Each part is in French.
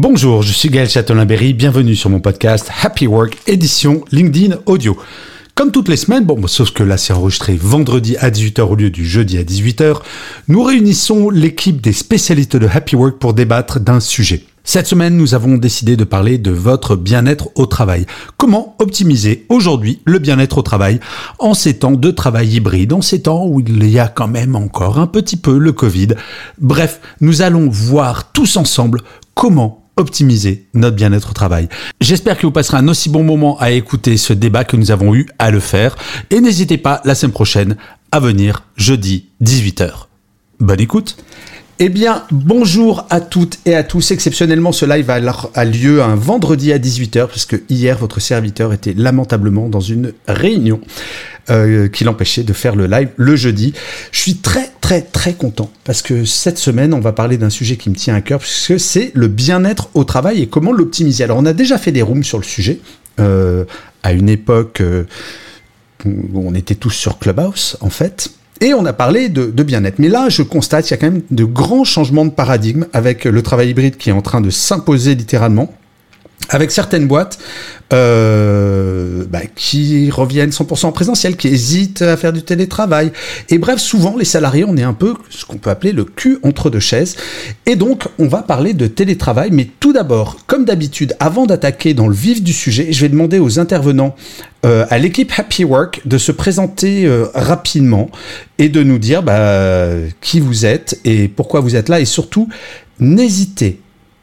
Bonjour, je suis Gaël Châtelain-Berry, bienvenue sur mon podcast Happy Work édition LinkedIn Audio. Comme toutes les semaines, bon, sauf que là c'est enregistré vendredi à 18h au lieu du jeudi à 18h, nous réunissons l'équipe des spécialistes de Happy Work pour débattre d'un sujet. Cette semaine, nous avons décidé de parler de votre bien-être au travail. Comment optimiser aujourd'hui le bien-être au travail en ces temps de travail hybride, en ces temps où il y a quand même encore un petit peu le Covid? Bref, nous allons voir tous ensemble comment optimiser notre bien-être au travail. J'espère que vous passerez un aussi bon moment à écouter ce débat que nous avons eu à le faire. Et n'hésitez pas la semaine prochaine à venir jeudi 18h. Bonne écoute eh bien, bonjour à toutes et à tous. Exceptionnellement, ce live a lieu un vendredi à 18h, parce que hier, votre serviteur était lamentablement dans une réunion euh, qui l'empêchait de faire le live le jeudi. Je suis très, très, très content, parce que cette semaine, on va parler d'un sujet qui me tient à cœur, puisque c'est le bien-être au travail et comment l'optimiser. Alors, on a déjà fait des rooms sur le sujet, euh, à une époque euh, où on était tous sur Clubhouse, en fait. Et on a parlé de, bien-être. Mais là, je constate qu'il y a quand même de grands changements de paradigme avec le travail hybride qui est en train de s'imposer littéralement. Avec certaines boîtes euh, bah, qui reviennent 100% en présentiel, qui hésitent à faire du télétravail. Et bref, souvent, les salariés, on est un peu ce qu'on peut appeler le cul entre deux chaises. Et donc, on va parler de télétravail. Mais tout d'abord, comme d'habitude, avant d'attaquer dans le vif du sujet, je vais demander aux intervenants euh, à l'équipe Happy Work de se présenter euh, rapidement et de nous dire bah, qui vous êtes et pourquoi vous êtes là. Et surtout, n'hésitez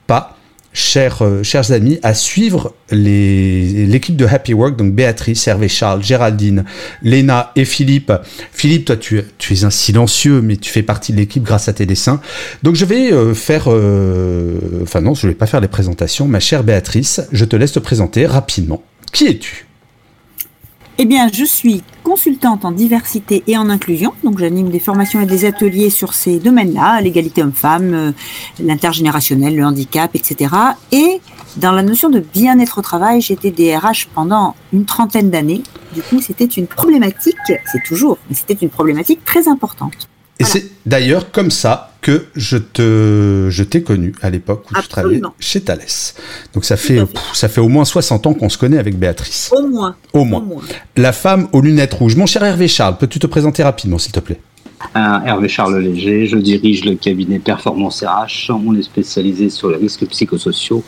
pas chers, euh, chers amis, à suivre l'équipe de Happy Work, donc Béatrice, Hervé Charles, Géraldine, Léna et Philippe. Philippe, toi, tu, tu es un silencieux, mais tu fais partie de l'équipe grâce à tes dessins. Donc, je vais euh, faire... Euh, enfin non, je ne vais pas faire les présentations. Ma chère Béatrice, je te laisse te présenter rapidement. Qui es-tu? Eh bien, je suis consultante en diversité et en inclusion, donc j'anime des formations et des ateliers sur ces domaines-là, l'égalité homme-femme, euh, l'intergénérationnel, le handicap, etc. Et dans la notion de bien-être au travail, j'étais DRH pendant une trentaine d'années. Du coup, c'était une problématique, c'est toujours, mais c'était une problématique très importante. Et c'est d'ailleurs comme ça que je te, je t'ai connu à l'époque où tu travaillais chez Thales. Donc ça fait, ça fait au moins 60 ans qu'on se connaît avec Béatrice. Au moins. Au moins. La femme aux lunettes rouges. Mon cher Hervé Charles, peux-tu te présenter rapidement, s'il te plaît? Hervé Charles Léger, je dirige le cabinet Performance RH. On est spécialisé sur les risques psychosociaux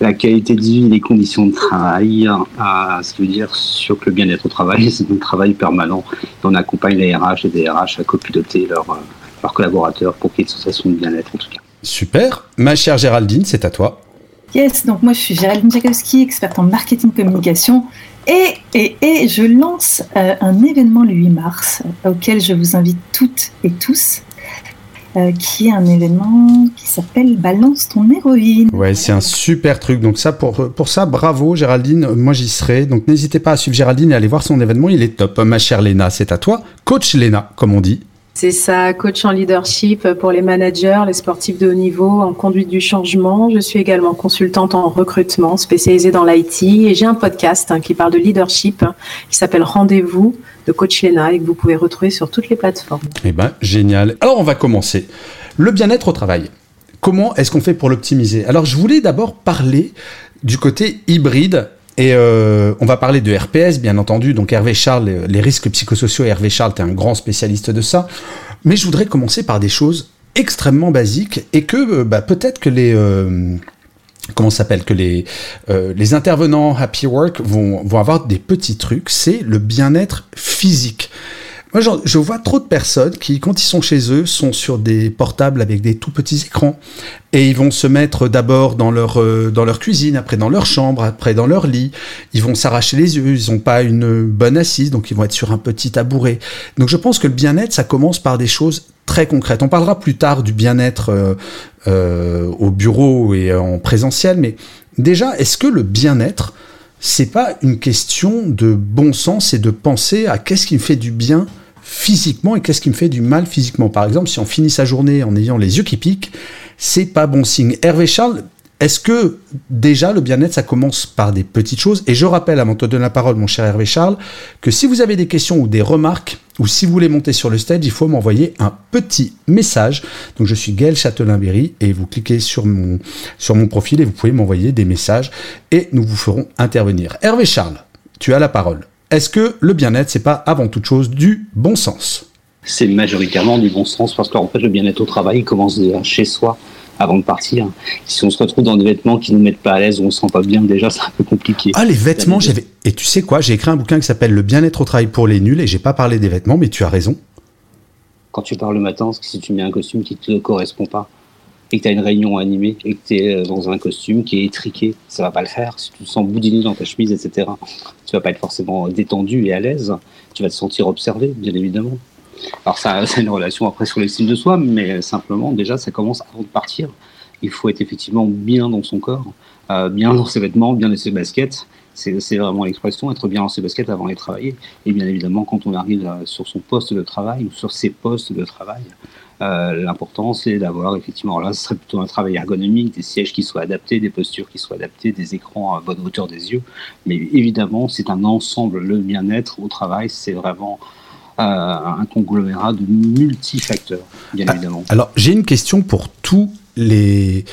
la qualité de vie, les conditions de travail, à ce qui veut dire sur le bien-être au travail, c'est un travail permanent. on accompagne les RH et les RH à copiloter leurs, leurs collaborateurs pour qu'il y ait une sensation de bien-être en tout cas. Super. Ma chère Géraldine, c'est à toi. Yes, donc moi je suis Géraldine Jakowski, experte en marketing communication. Et, et, et je lance euh, un événement le 8 mars auquel je vous invite toutes et tous euh, qui est un événement qui s'appelle Balance ton héroïne. Ouais, c'est un super truc. Donc ça, pour, pour ça, bravo Géraldine. Moi, j'y serai. Donc n'hésitez pas à suivre Géraldine et aller voir son événement. Il est top. Ma chère Léna, c'est à toi. Coach Léna, comme on dit. C'est ça, coach en leadership pour les managers, les sportifs de haut niveau, en conduite du changement. Je suis également consultante en recrutement spécialisée dans l'IT et j'ai un podcast hein, qui parle de leadership qui s'appelle Rendez-vous de Coach Lena et que vous pouvez retrouver sur toutes les plateformes. Eh ben, génial. Alors, on va commencer. Le bien-être au travail. Comment est-ce qu'on fait pour l'optimiser? Alors, je voulais d'abord parler du côté hybride et euh, on va parler de RPS, bien entendu. Donc Hervé Charles, les risques psychosociaux, Hervé Charles, tu un grand spécialiste de ça. Mais je voudrais commencer par des choses extrêmement basiques et que euh, bah, peut-être que les... Euh, comment s'appelle que les les intervenants Happy Work vont vont avoir des petits trucs, c'est le bien-être physique. Moi, je vois trop de personnes qui, quand ils sont chez eux, sont sur des portables avec des tout petits écrans. Et ils vont se mettre d'abord dans leur, euh, dans leur cuisine, après dans leur chambre, après dans leur lit. Ils vont s'arracher les yeux, ils n'ont pas une bonne assise, donc ils vont être sur un petit tabouret. Donc je pense que le bien-être, ça commence par des choses très concrètes. On parlera plus tard du bien-être euh, euh, au bureau et en présentiel, mais déjà, est-ce que le bien-être, c'est pas une question de bon sens et de penser à qu'est-ce qui me fait du bien physiquement et qu'est-ce qui me fait du mal physiquement. Par exemple, si on finit sa journée en ayant les yeux qui piquent, c'est pas bon signe. Hervé Charles, est-ce que déjà le bien-être, ça commence par des petites choses? Et je rappelle, avant de te donner la parole, mon cher Hervé Charles, que si vous avez des questions ou des remarques, ou si vous voulez monter sur le stage, il faut m'envoyer un petit message. Donc je suis Gaël Châtelain-Berry et vous cliquez sur mon, sur mon profil et vous pouvez m'envoyer des messages et nous vous ferons intervenir. Hervé Charles, tu as la parole. Est-ce que le bien-être, c'est pas avant toute chose du bon sens? C'est majoritairement du bon sens parce qu'en fait, le bien-être au travail commence déjà chez soi avant de partir. Si on se retrouve dans des vêtements qui nous mettent pas à l'aise, ou on se sent pas bien, déjà c'est un peu compliqué. Ah les vêtements, j'avais. Et tu sais quoi, j'ai écrit un bouquin qui s'appelle Le bien-être au travail pour les nuls et j'ai pas parlé des vêtements, mais tu as raison. Quand tu parles le matin, si tu mets un costume qui te correspond pas et que tu as une réunion animée et que tu es euh, dans un costume qui est étriqué, ça va pas le faire. Si tu te sens boudiné dans ta chemise, etc., tu vas pas être forcément détendu et à l'aise. Tu vas te sentir observé, bien évidemment. Alors ça, a une relation après sur l'estime de soi, mais simplement déjà ça commence avant de partir. Il faut être effectivement bien dans son corps, euh, bien dans ses vêtements, bien dans ses baskets. C'est vraiment l'expression, être bien dans ses baskets avant d'aller travailler. Et bien évidemment, quand on arrive euh, sur son poste de travail ou sur ses postes de travail, l'important c'est d'avoir effectivement, là ce serait plutôt un travail ergonomique, des sièges qui soient adaptés, des postures qui soient adaptées, des écrans à bonne hauteur des yeux. Mais évidemment, c'est un ensemble. Le bien-être au travail, c'est vraiment un conglomérat de multifacteurs, bien ah, évidemment. Alors, j'ai une question pour tous les,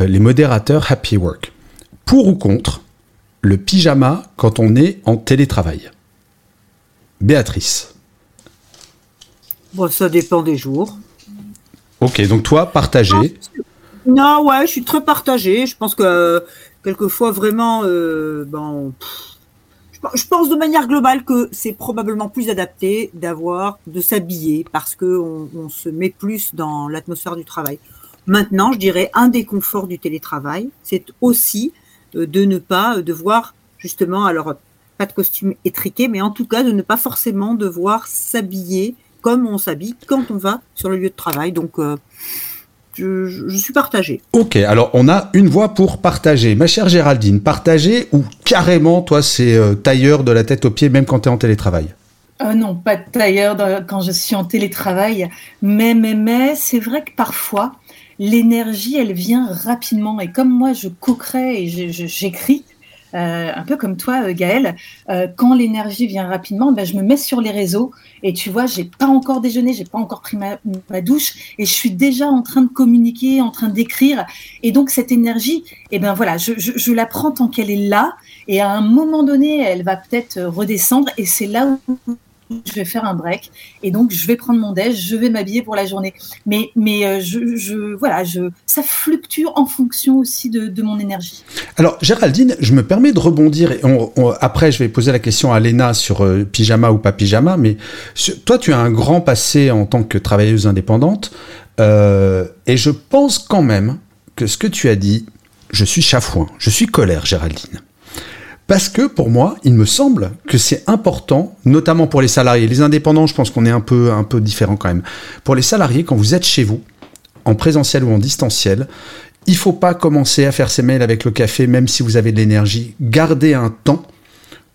euh, les modérateurs Happy Work. Pour ou contre le pyjama quand on est en télétravail? Béatrice. Bon, ça dépend des jours. Ok, donc toi, partagé. Non, ouais, je suis très partagé. Je pense que euh, quelquefois, vraiment, euh, bon, je pense de manière globale que c'est probablement plus adapté d'avoir, de s'habiller parce que on, se met plus dans l'atmosphère du travail. Maintenant, je dirais un des conforts du télétravail, c'est aussi euh, de ne pas devoir justement, alors pas de costume étriqué, mais en tout cas de ne pas forcément devoir s'habiller comme on s'habille quand on va sur le lieu de travail. Donc euh, je, suis partagée. Ok, alors on a une voix pour partager. Ma chère Géraldine, partager ou carrément, toi, c'est euh, tailleur de la tête aux pieds, même quand tu es en télétravail? Euh, Non, pas de tailleur quand je suis en télétravail. Mais, mais, mais, c'est vrai que parfois, l'énergie, elle vient rapidement. Et comme moi, je coquerais et j'écris, euh, un peu comme toi, euh, Gaël, euh, quand l'énergie vient rapidement, ben, je me mets sur les réseaux et tu vois, j'ai pas encore déjeuné, j'ai pas encore pris ma, douche et je suis déjà en train de communiquer, en train d'écrire. Et donc cette énergie, eh ben voilà, je, je la prends tant qu'elle est là et à un moment donné, elle va peut-être redescendre et c'est là où je vais faire un break et donc je vais prendre mon déj, je vais m'habiller pour la journée. Mais, mais euh, je, je, voilà, je, ça fluctue en fonction aussi de, mon énergie. Alors Géraldine, je me permets de rebondir. Et après, je vais poser la question à Léna sur euh, pyjama ou pas pyjama, mais toi, tu as un grand passé en tant que travailleuse indépendante euh, et je pense quand même que ce que tu as dit, je suis chafouin, je suis colère, Géraldine. Parce que pour moi, il me semble que c'est important, notamment pour les salariés. Les indépendants, je pense qu'on est un peu, un peu différent quand même. Pour les salariés, quand vous êtes chez vous, en présentiel ou en distanciel, il faut pas commencer à faire ses mails avec le café, même si vous avez de l'énergie. Gardez un temps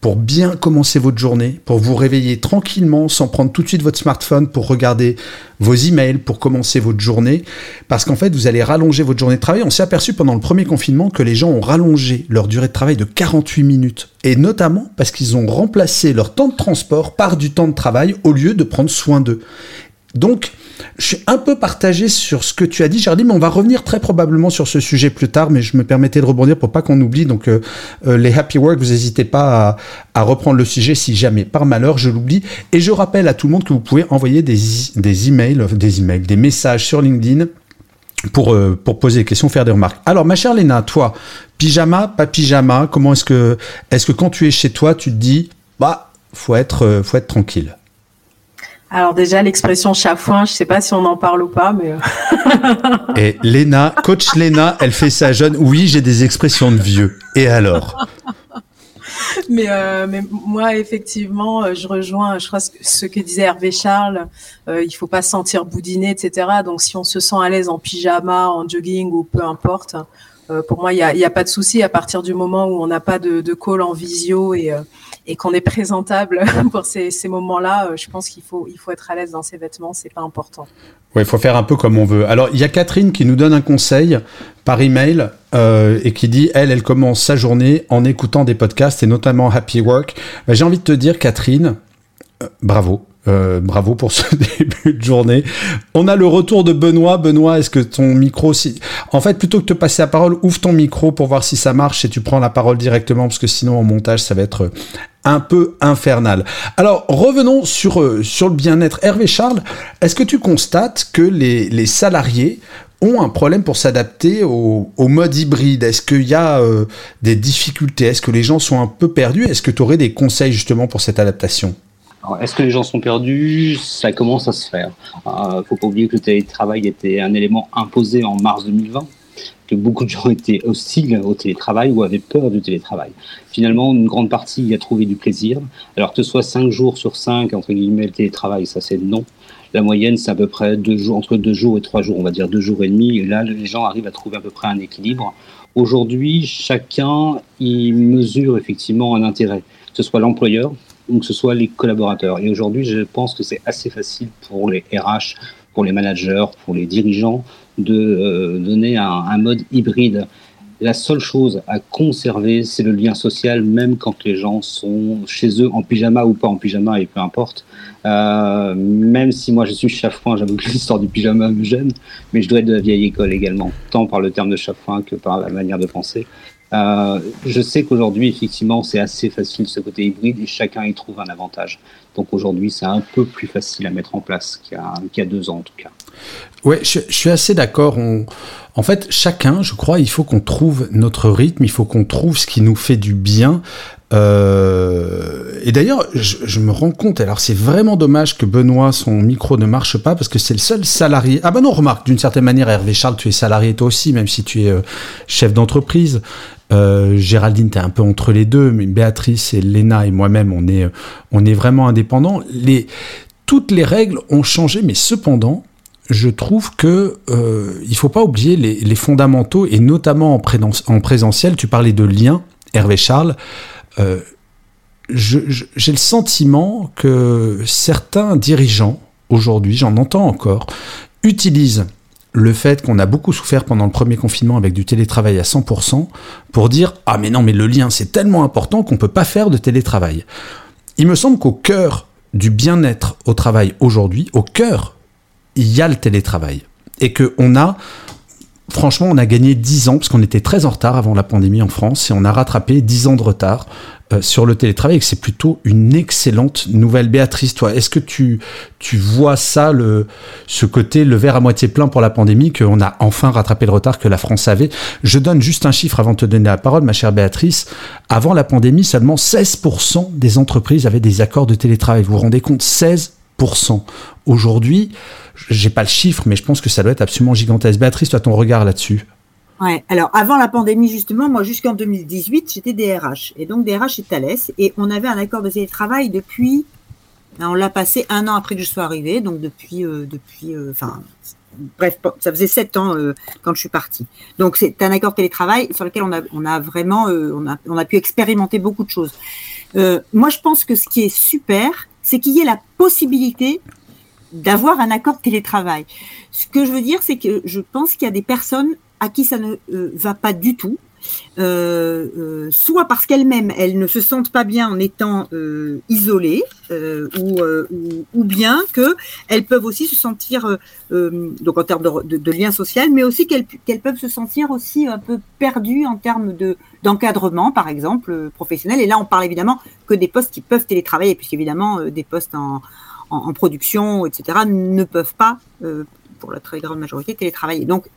pour bien commencer votre journée, pour vous réveiller tranquillement sans prendre tout de suite votre smartphone pour regarder vos emails, pour commencer votre journée, parce qu'en fait vous allez rallonger votre journée de travail. On s'est aperçu pendant le premier confinement que les gens ont rallongé leur durée de travail de 48 minutes, et notamment parce qu'ils ont remplacé leur temps de transport par du temps de travail au lieu de prendre soin d'eux. Donc, je suis un peu partagé sur ce que tu as dit, Géraldine, mais on va revenir très probablement sur ce sujet plus tard, mais je me permettais de rebondir pour pas qu'on oublie. Donc, euh, euh, les Happy Work, vous n'hésitez pas à, reprendre le sujet si jamais, par malheur, je l'oublie. Et je rappelle à tout le monde que vous pouvez envoyer des, des emails, des emails, des messages sur LinkedIn pour, euh, pour poser des questions, faire des remarques. Alors, ma chère Léna, toi, pyjama, pas pyjama, comment est-ce que, est-ce que quand tu es chez toi, tu te dis, bah, faut être, faut être tranquille? Alors déjà, l'expression chafouin, je ne sais pas si on en parle ou pas, mais... Et Léna, coach Léna, elle fait ça jeune. Oui, j'ai des expressions de vieux. Et alors? Mais, euh, mais moi, effectivement, euh, je rejoins, je crois, ce que disait Hervé Charles. Euh, il faut pas se sentir boudiné, etc. Donc, si on se sent à l'aise en pyjama, en jogging ou peu importe, euh, pour moi, il n'y a, y a, pas de souci à partir du moment où on n'a pas de, de, call en visio et, euh, et qu'on est présentable pour ces, moments-là. je pense qu'il faut, il faut être à l'aise dans ses vêtements, c'est pas important. Oui, il faut faire un peu comme on veut. Alors, il y a Catherine qui nous donne un conseil par email euh, et qui dit, elle, elle commence sa journée en écoutant des podcasts et notamment Happy Work. Ben, J'ai envie de te dire, Catherine, euh, bravo. Euh, bravo pour ce début de journée. On a le retour de Benoît. Benoît, est-ce que ton micro, si... en fait, plutôt que de te passer la parole, ouvre ton micro pour voir si ça marche et tu prends la parole directement parce que sinon en montage, ça va être un peu infernal. Alors revenons sur, euh, sur le bien-être. Hervé Charles, est-ce que tu constates que les, les salariés ont un problème pour s'adapter au, au, mode hybride? Est-ce qu'il y a euh, des difficultés? Est-ce que les gens sont un peu perdus? Est-ce que tu aurais des conseils justement pour cette adaptation? Est-ce que les gens sont perdus? Ça commence à se faire. Il euh, faut pas oublier que le télétravail était un élément imposé en mars 2020 que beaucoup de gens étaient hostiles au télétravail ou avaient peur du télétravail. Finalement, une grande partie y a trouvé du plaisir. Alors que ce soit 5 jours sur 5, entre guillemets, le télétravail, ça c'est non. La moyenne, c'est à peu près deux jours, entre 2 jours et 3 jours, on va dire 2 jours et demi. Et là, les gens arrivent à trouver à peu près un équilibre. Aujourd'hui, chacun y mesure effectivement un intérêt, que ce soit l'employeur ou que ce soit les collaborateurs. Et aujourd'hui, je pense que c'est assez facile pour les RH, pour les managers, pour les dirigeants de euh, donner un, mode hybride. La seule chose à conserver, c'est le lien social, même quand les gens sont chez eux en pyjama ou pas en pyjama, et peu importe. Euh, même si moi je suis chafouin, j'avoue que l'histoire du pyjama me gêne, mais je dois être de la vieille école également, tant par le terme de chafouin que par la manière de penser. Euh, je sais qu'aujourd'hui, effectivement, c'est assez facile ce côté hybride et chacun y trouve un avantage. Donc aujourd'hui, c'est un peu plus facile à mettre en place qu'il y, qu y a deux ans en tout cas. Ouais, je, suis assez d'accord. En fait, chacun, je crois, il faut qu'on trouve notre rythme, il faut qu'on trouve ce qui nous fait du bien. Euh, et d'ailleurs, je, me rends compte, alors c'est vraiment dommage que Benoît, son micro ne marche pas, parce que c'est le seul salarié. Ah ben non, remarque, d'une certaine manière, Hervé Charles, tu es salarié toi aussi, même si tu es euh, chef d'entreprise. Euh, Géraldine, tu es un peu entre les deux, mais Béatrice et Léna et moi-même, on est, on est vraiment indépendants. Toutes les règles ont changé, mais cependant, je trouve que euh, il faut pas oublier les, fondamentaux et notamment en, en, présentiel. Tu parlais de lien, Hervé Charles. Euh, j'ai le sentiment que certains dirigeants aujourd'hui, j'en entends encore, utilisent le fait qu'on a beaucoup souffert pendant le premier confinement avec du télétravail à 100% pour dire ah mais non mais le lien c'est tellement important qu'on peut pas faire de télétravail. Il me semble qu'au cœur du bien-être au travail aujourd'hui, au cœur, il y a le télétravail et que on a franchement, on a gagné 10 ans, parce qu'on était très en retard avant la pandémie en France, et on a rattrapé 10 ans de retard euh, sur le télétravail, et c'est plutôt une excellente nouvelle. Béatrice, toi, est-ce que tu, tu vois ça, le, ce côté, le verre à moitié plein pour la pandémie, qu'on a enfin rattrapé le retard que la France avait? Je donne juste un chiffre avant de te donner la parole, ma chère Béatrice. Avant la pandémie, seulement 16% des entreprises avaient des accords de télétravail. Vous vous rendez compte? 16% Aujourd'hui, j'ai pas le chiffre, mais je pense que ça doit être absolument gigantesque. Béatrice, as ton regard là-dessus? Ouais, alors avant la pandémie, justement, moi jusqu'en 2018, j'étais DRH. Et donc DRH chez Thales. Et on avait un accord de télétravail depuis. On l'a passé un an après que je sois arrivée, donc depuis. Euh, depuis enfin. Euh, bref, ça faisait sept ans euh, quand je suis partie. Donc c'est un accord télétravail sur lequel on a, on a vraiment, on, a, on a pu expérimenter beaucoup de choses. moi, je pense que ce qui est super, c'est qu'il y ait la possibilité d'avoir un accord de télétravail. Ce que je veux dire, c'est que je pense qu'il y a des personnes à qui ça ne euh, va pas du tout, euh, euh, soit parce qu'elles-mêmes elles ne se sentent pas bien en étant euh, isolées, ou, bien que elles peuvent aussi se sentir donc en termes de, de, lien social, mais aussi qu'elles qu'elles peuvent se sentir aussi un peu perdues en termes de d'encadrement, par exemple professionnel. Et là, on parle évidemment que des postes qui peuvent télétravailler, puisqu'évidemment des postes en en, production, etc., ne peuvent pas, pour la très grande majorité, télétravailler. Donc,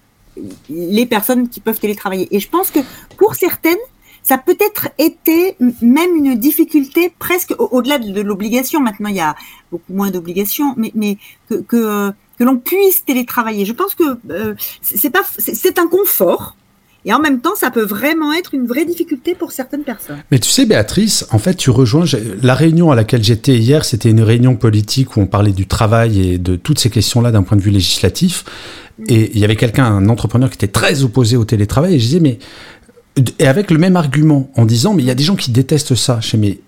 les personnes qui peuvent télétravailler. Et je pense que pour certaines, ça peut-être été même une difficulté presque au-delà de, l'obligation. Maintenant, il y a beaucoup moins d'obligations, mais, mais que, que, que l'on puisse télétravailler. Je pense que euh, c'est pas, c'est un confort. Et en même temps, ça peut vraiment être une vraie difficulté pour certaines personnes. Mais tu sais, Béatrice, en fait, tu rejoins la réunion à laquelle j'étais hier. C'était une réunion politique où on parlait du travail et de toutes ces questions-là d'un point de vue législatif. Et il y avait quelqu'un, un entrepreneur, qui était très opposé au télétravail. Et je disais, mais et avec le même argument, en disant, mais il y a des gens qui détestent ça. Je mais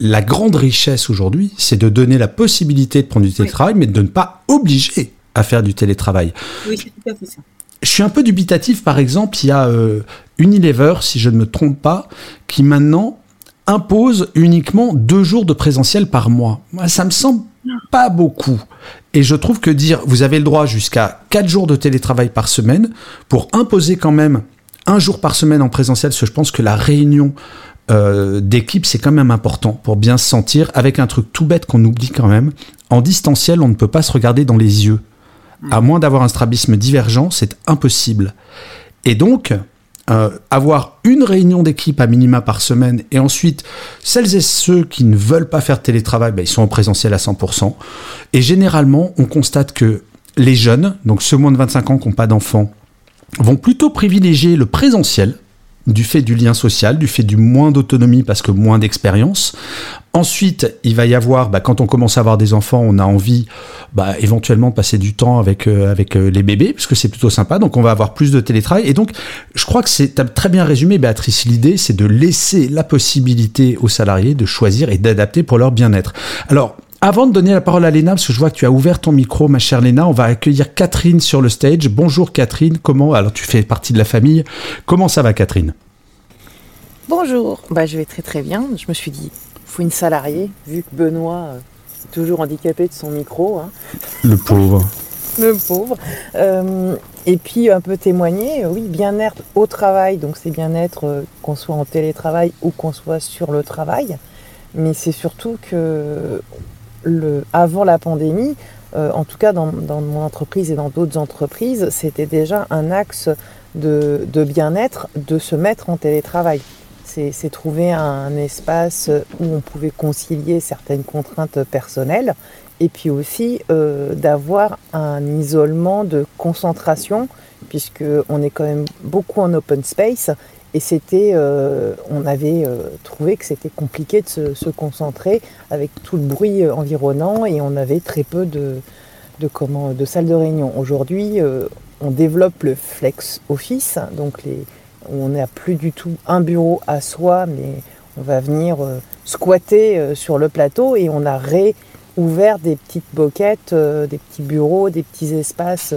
la grande richesse aujourd'hui, c'est de donner la possibilité de prendre du télétravail, mais de ne pas obliger à faire du télétravail. Oui, c'est tout à fait ça. Je suis un peu dubitatif, par exemple, il y a euh, Unilever, si je ne me trompe pas, qui maintenant impose uniquement deux jours de présentiel par mois. Moi, ça me semble pas beaucoup. Et je trouve que dire vous avez le droit jusqu'à quatre jours de télétravail par semaine pour imposer quand même un jour par semaine en présentiel, parce que je pense que la réunion euh, d'équipe, c'est quand même important pour bien se sentir, avec un truc tout bête qu'on oublie quand même. En distanciel, on ne peut pas se regarder dans les yeux. À moins d'avoir un strabisme divergent, c'est impossible. Et donc, euh, avoir une réunion d'équipe à minima par semaine et ensuite celles et ceux qui ne veulent pas faire télétravail, ben, ils sont en présentiel à 100%. Et généralement, on constate que les jeunes, donc ceux moins de 25 ans qui n'ont pas d'enfants, vont plutôt privilégier le présentiel du fait du lien social, du fait du moins d'autonomie parce que moins d'expérience. Ensuite, il va y avoir, bah, quand on commence à avoir des enfants, on a envie bah, éventuellement de passer du temps avec, euh, avec euh, les bébés, puisque c'est plutôt sympa, donc on va avoir plus de télétravail. Et donc, je crois que c'est très bien résumé, Béatrice, l'idée, c'est de laisser la possibilité aux salariés de choisir et d'adapter pour leur bien-être. Alors, avant de donner la parole à Léna, parce que je vois que tu as ouvert ton micro, ma chère Léna, on va accueillir Catherine sur le stage. Bonjour Catherine, comment Alors tu fais partie de la famille. Comment ça va Catherine? Bonjour, bah, je vais très très bien. Je me suis dit, faut une salariée, vu que Benoît euh, est toujours handicapé de son micro. Hein. Le pauvre. le pauvre. Euh, et puis un peu témoigner, oui, bien-être au travail, donc c'est bien-être euh, qu'on soit en télétravail ou qu'on soit sur le travail. Mais c'est surtout que avant la pandémie, euh, en tout cas dans, mon entreprise et dans d'autres entreprises, c'était déjà un axe de, bien-être de se mettre en télétravail. C'est trouver un espace où on pouvait concilier certaines contraintes personnelles et puis aussi euh, d'avoir un isolement de concentration puisqu'on est quand même beaucoup en open space et c'était, euh, on avait euh, trouvé que c'était compliqué de se, concentrer avec tout le bruit euh, environnant et on avait très peu de, de, comment, de salles de réunion. Aujourd'hui, on développe le flex office, donc on n'a plus du tout un bureau à soi, mais on va venir squatter sur le plateau et on a réouvert des petites boquettes, des petits bureaux, des petits espaces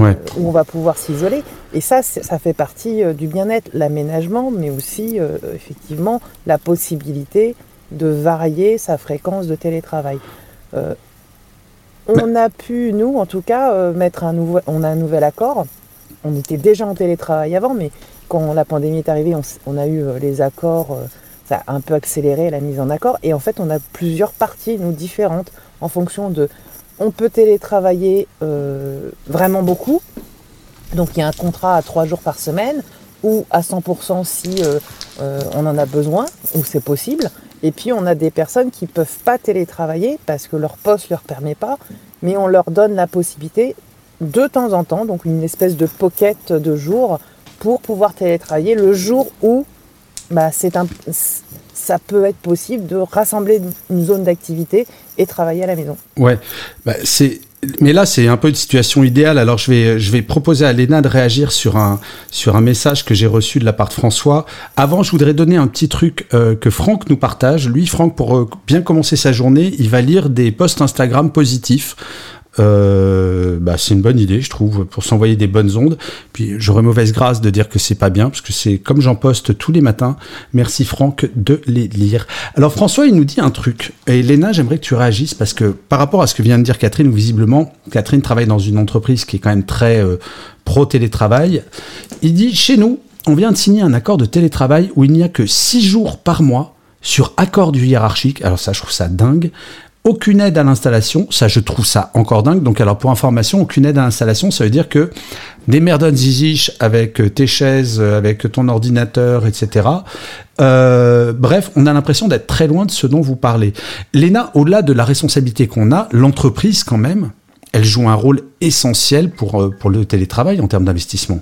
euh, où on va pouvoir s'isoler. Et ça, ça fait partie euh, du bien-être, l'aménagement, mais aussi euh, effectivement la possibilité de varier sa fréquence de télétravail. on a pu, nous, en tout cas, mettre un nouveau, on a un nouvel accord. On était déjà en télétravail avant, mais quand la pandémie est arrivée, on, on a eu les accords. ça a un peu accéléré la mise en accord. Et en fait, on a plusieurs parties, nous, différentes, en fonction de on peut télétravailler euh, vraiment beaucoup. Donc il y a un contrat à trois jours par semaine ou à 100% si euh, euh, on en a besoin ou c'est possible. Et puis on a des personnes qui ne peuvent pas télétravailler parce que leur poste ne leur permet pas, mais on leur donne la possibilité de temps en temps, donc une espèce de pocket de jours pour pouvoir télétravailler le jour où bah, c'est un, ça peut être possible de rassembler une zone d'activité et travailler à la maison. Ouais, bah, mais là, c'est un peu une situation idéale. Alors, je vais, je vais proposer à Léna de réagir sur un, sur un message que j'ai reçu de la part de François. Avant, je voudrais donner un petit truc euh, que Franck nous partage. Lui, Franck, pour euh, bien commencer sa journée, il va lire des posts Instagram positifs euh, bah, c'est une bonne idée, je trouve, pour s'envoyer des bonnes ondes. Puis j'aurais mauvaise grâce de dire que c'est pas bien, parce c'est comme j'en poste tous les matins. Merci Franck de les lire. Alors François, il nous dit un truc. Et Léna, j'aimerais que tu réagisses, parce que par rapport à ce que vient de dire Catherine, visiblement, Catherine travaille dans une entreprise qui est quand même très euh, pro-télétravail. Il dit, chez nous, on vient de signer un accord de télétravail où il n'y a que 6 jours par mois sur accord du hiérarchique. Alors ça, je trouve ça dingue aucune aide à l'installation. Ça, je trouve ça encore dingue. Donc, alors, pour information, aucune aide à l'installation, ça veut dire que des merdons ziziches avec euh, tes chaises, euh, avec ton ordinateur, etc. Euh, bref, on a l'impression d'être très loin de ce dont vous parlez. Léna, au-delà de la responsabilité qu'on a, l'entreprise, quand même, elle joue un rôle essentiel pour, pour le télétravail en termes d'investissement.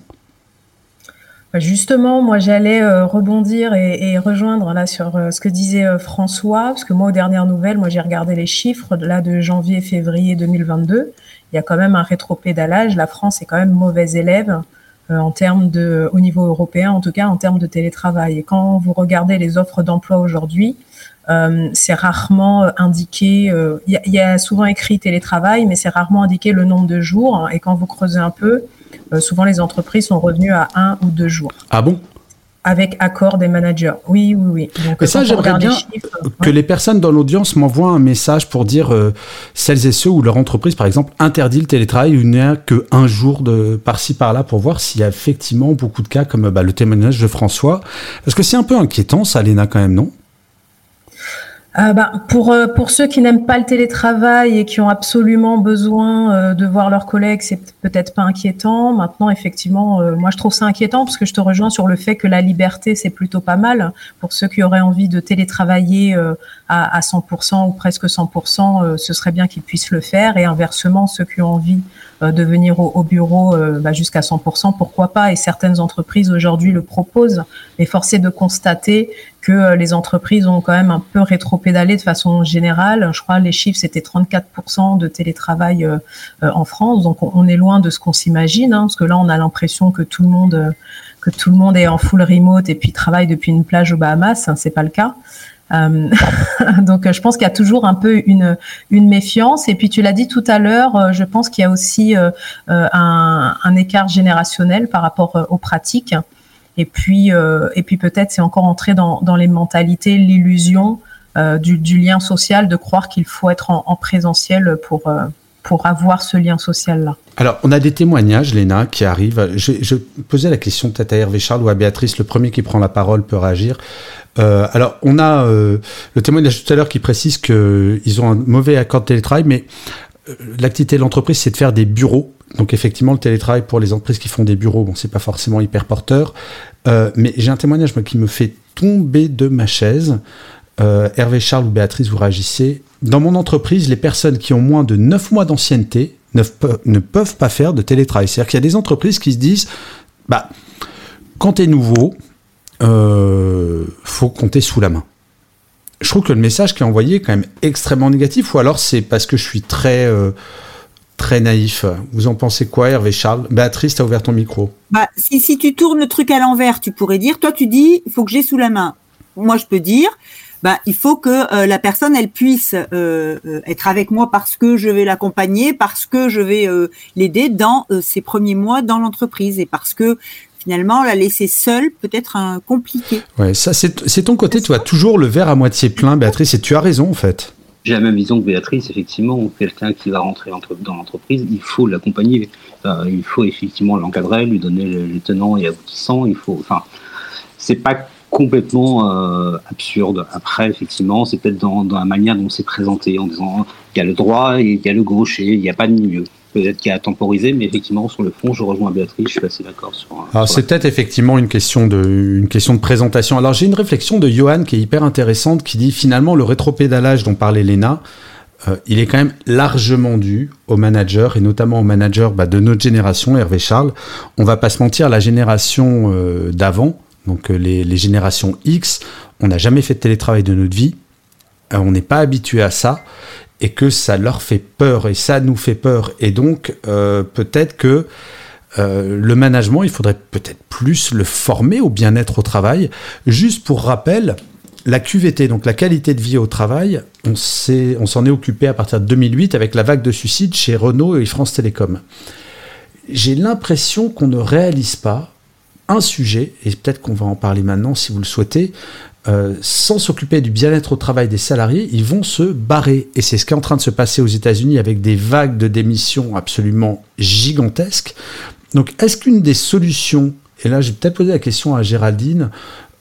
Bah, justement, moi j'allais euh, rebondir et, rejoindre là sur euh, ce que disait euh, François, parce que moi aux dernières nouvelles, moi j'ai regardé les chiffres là de janvier-février 2022. Il y a quand même un rétropédalage. La France est quand même mauvaise élève en termes de, au niveau européen, en tout cas en termes de télétravail. Et quand vous regardez les offres d'emploi aujourd'hui, c'est rarement indiqué. Il y, a souvent écrit télétravail, mais c'est rarement indiqué le nombre de jours. et quand vous creusez un peu, souvent les entreprises sont revenues à un ou deux jours. Ah bon? Avec accord des managers. Oui, oui, oui. Donc, et ça, j'aimerais bien que les personnes dans l'audience m'envoient un message pour dire euh, celles et ceux où leur entreprise, par exemple, interdit le télétravail ou n'y a que un jour de par-ci par-là pour voir s'il y a effectivement beaucoup de cas comme bah, le témoignage de François. Parce que c'est un peu inquiétant, ça, Léna, quand même, non? Euh, bah, pour, euh, pour ceux qui n'aiment pas le télétravail et qui ont absolument besoin euh, de voir leurs collègues, c'est peut-être pas inquiétant. Maintenant, effectivement, moi je trouve ça inquiétant parce que je te rejoins sur le fait que la liberté, c'est plutôt pas mal. Pour ceux qui auraient envie de télétravailler à, à 100% ou presque 100%, ce serait bien qu'ils puissent le faire. Et inversement, ceux qui ont envie de venir au, au bureau bah, jusqu'à 100%, pourquoi pas Et certaines entreprises aujourd'hui le proposent. Mais force est de constater que euh, les entreprises ont quand même un peu rétro-pédalé de façon générale. Je crois les chiffres c'était 34% de télétravail euh, euh, en France, donc on est loin de ce qu'on s'imagine, hein, parce que là on a l'impression que tout le monde que tout le monde est en full remote et puis travaille depuis une plage aux Bahamas. Hein, c'est pas le cas. donc je pense qu'il y a toujours un peu une, méfiance. Et puis tu l'as dit tout à l'heure, je pense qu'il y a aussi un, un, écart générationnel par rapport aux pratiques. Et puis, euh, et puis peut-être c'est encore entrer dans, les mentalités, l'illusion euh, du, lien social, de croire qu'il faut être en, présentiel pour, euh, pour avoir ce lien social-là. Alors, on a des témoignages, Léna, qui arrivent. Je, je posais la question peut-être à Hervé Charles ou à Béatrice, le premier qui prend la parole peut réagir. Euh, alors, on a euh, le témoignage tout à l'heure qui précise qu'ils ont un mauvais accord de télétravail, mais l'activité de l'entreprise, c'est de faire des bureaux. Donc effectivement, le télétravail pour les entreprises qui font des bureaux, bon, c'est pas forcément hyper porteur. Euh, mais j'ai un témoignage qui me fait tomber de ma chaise. Euh, Hervé Charles ou Béatrice, vous réagissez. Dans mon entreprise, les personnes qui ont moins de 9 mois d'ancienneté ne, ne, peuvent pas faire de télétravail. C'est-à-dire qu'il y a des entreprises qui se disent, bah, quand tu es nouveau, euh, faut compter sous la main. Je trouve que le message qui est envoyé est quand même extrêmement négatif, ou alors c'est parce que je suis très... Euh, très naïf. Vous en pensez quoi, Hervé Charles? Béatrice, as ouvert ton micro. Bah, si, tu tournes le truc à l'envers, tu pourrais dire, toi tu dis, il faut que j'ai sous la main. Moi, je peux dire, bah, il faut que euh, la personne, elle puisse euh, être avec moi parce que je vais l'accompagner, parce que je vais l'aider dans ses premiers mois dans l'entreprise et parce que finalement, la laisser seule peut être un compliqué. Ouais, ça c'est ton côté, tu as toujours le verre à moitié plein, Béatrice, et tu as raison en fait. J'ai la même vision que Béatrice, effectivement, quelqu'un qui va rentrer dans l'entreprise, il faut l'accompagner. il faut effectivement l'encadrer, lui donner les tenants et aboutissants. Il faut, enfin, c'est pas complètement euh, absurde. Après, effectivement, c'est peut-être dans, dans, la manière dont c'est présenté, en disant il y a le droit et il y a le gaucher, il n'y a pas de milieu peut-être qu'il a temporisé, mais effectivement, sur le fond, je rejoins Béatrice, je suis assez d'accord sur. Alors, c'est peut-être effectivement une question, de, une question de présentation. Alors, j'ai une réflexion de Johan qui est hyper intéressante, qui dit finalement, le rétropédalage dont parlait Léna, euh, il est quand même largement dû aux managers, et notamment aux managers bah, de notre génération, Hervé Charles. On va pas se mentir, la génération euh, d'avant, donc euh, les, les, générations X, on n'a jamais fait de télétravail de notre vie. on n'est pas habitué à ça et que ça leur fait peur et ça nous fait peur. Et donc, euh, peut-être que euh, le management, il faudrait peut-être plus le former au bien-être au travail. Juste pour rappel, la QVT, donc la qualité de vie au travail, on s'en est, occupé à partir de 2008 avec la vague de suicides chez Renault et France Télécom. J'ai l'impression qu'on ne réalise pas un sujet, et peut-être qu'on va en parler maintenant si vous le souhaitez, euh, sans s'occuper du bien-être au travail des salariés, ils vont se barrer. Et c'est ce qui est en train de se passer aux États-Unis avec des vagues de démissions absolument gigantesques. Donc, est-ce qu'une des solutions, et là j'ai peut-être posé la question à Géraldine,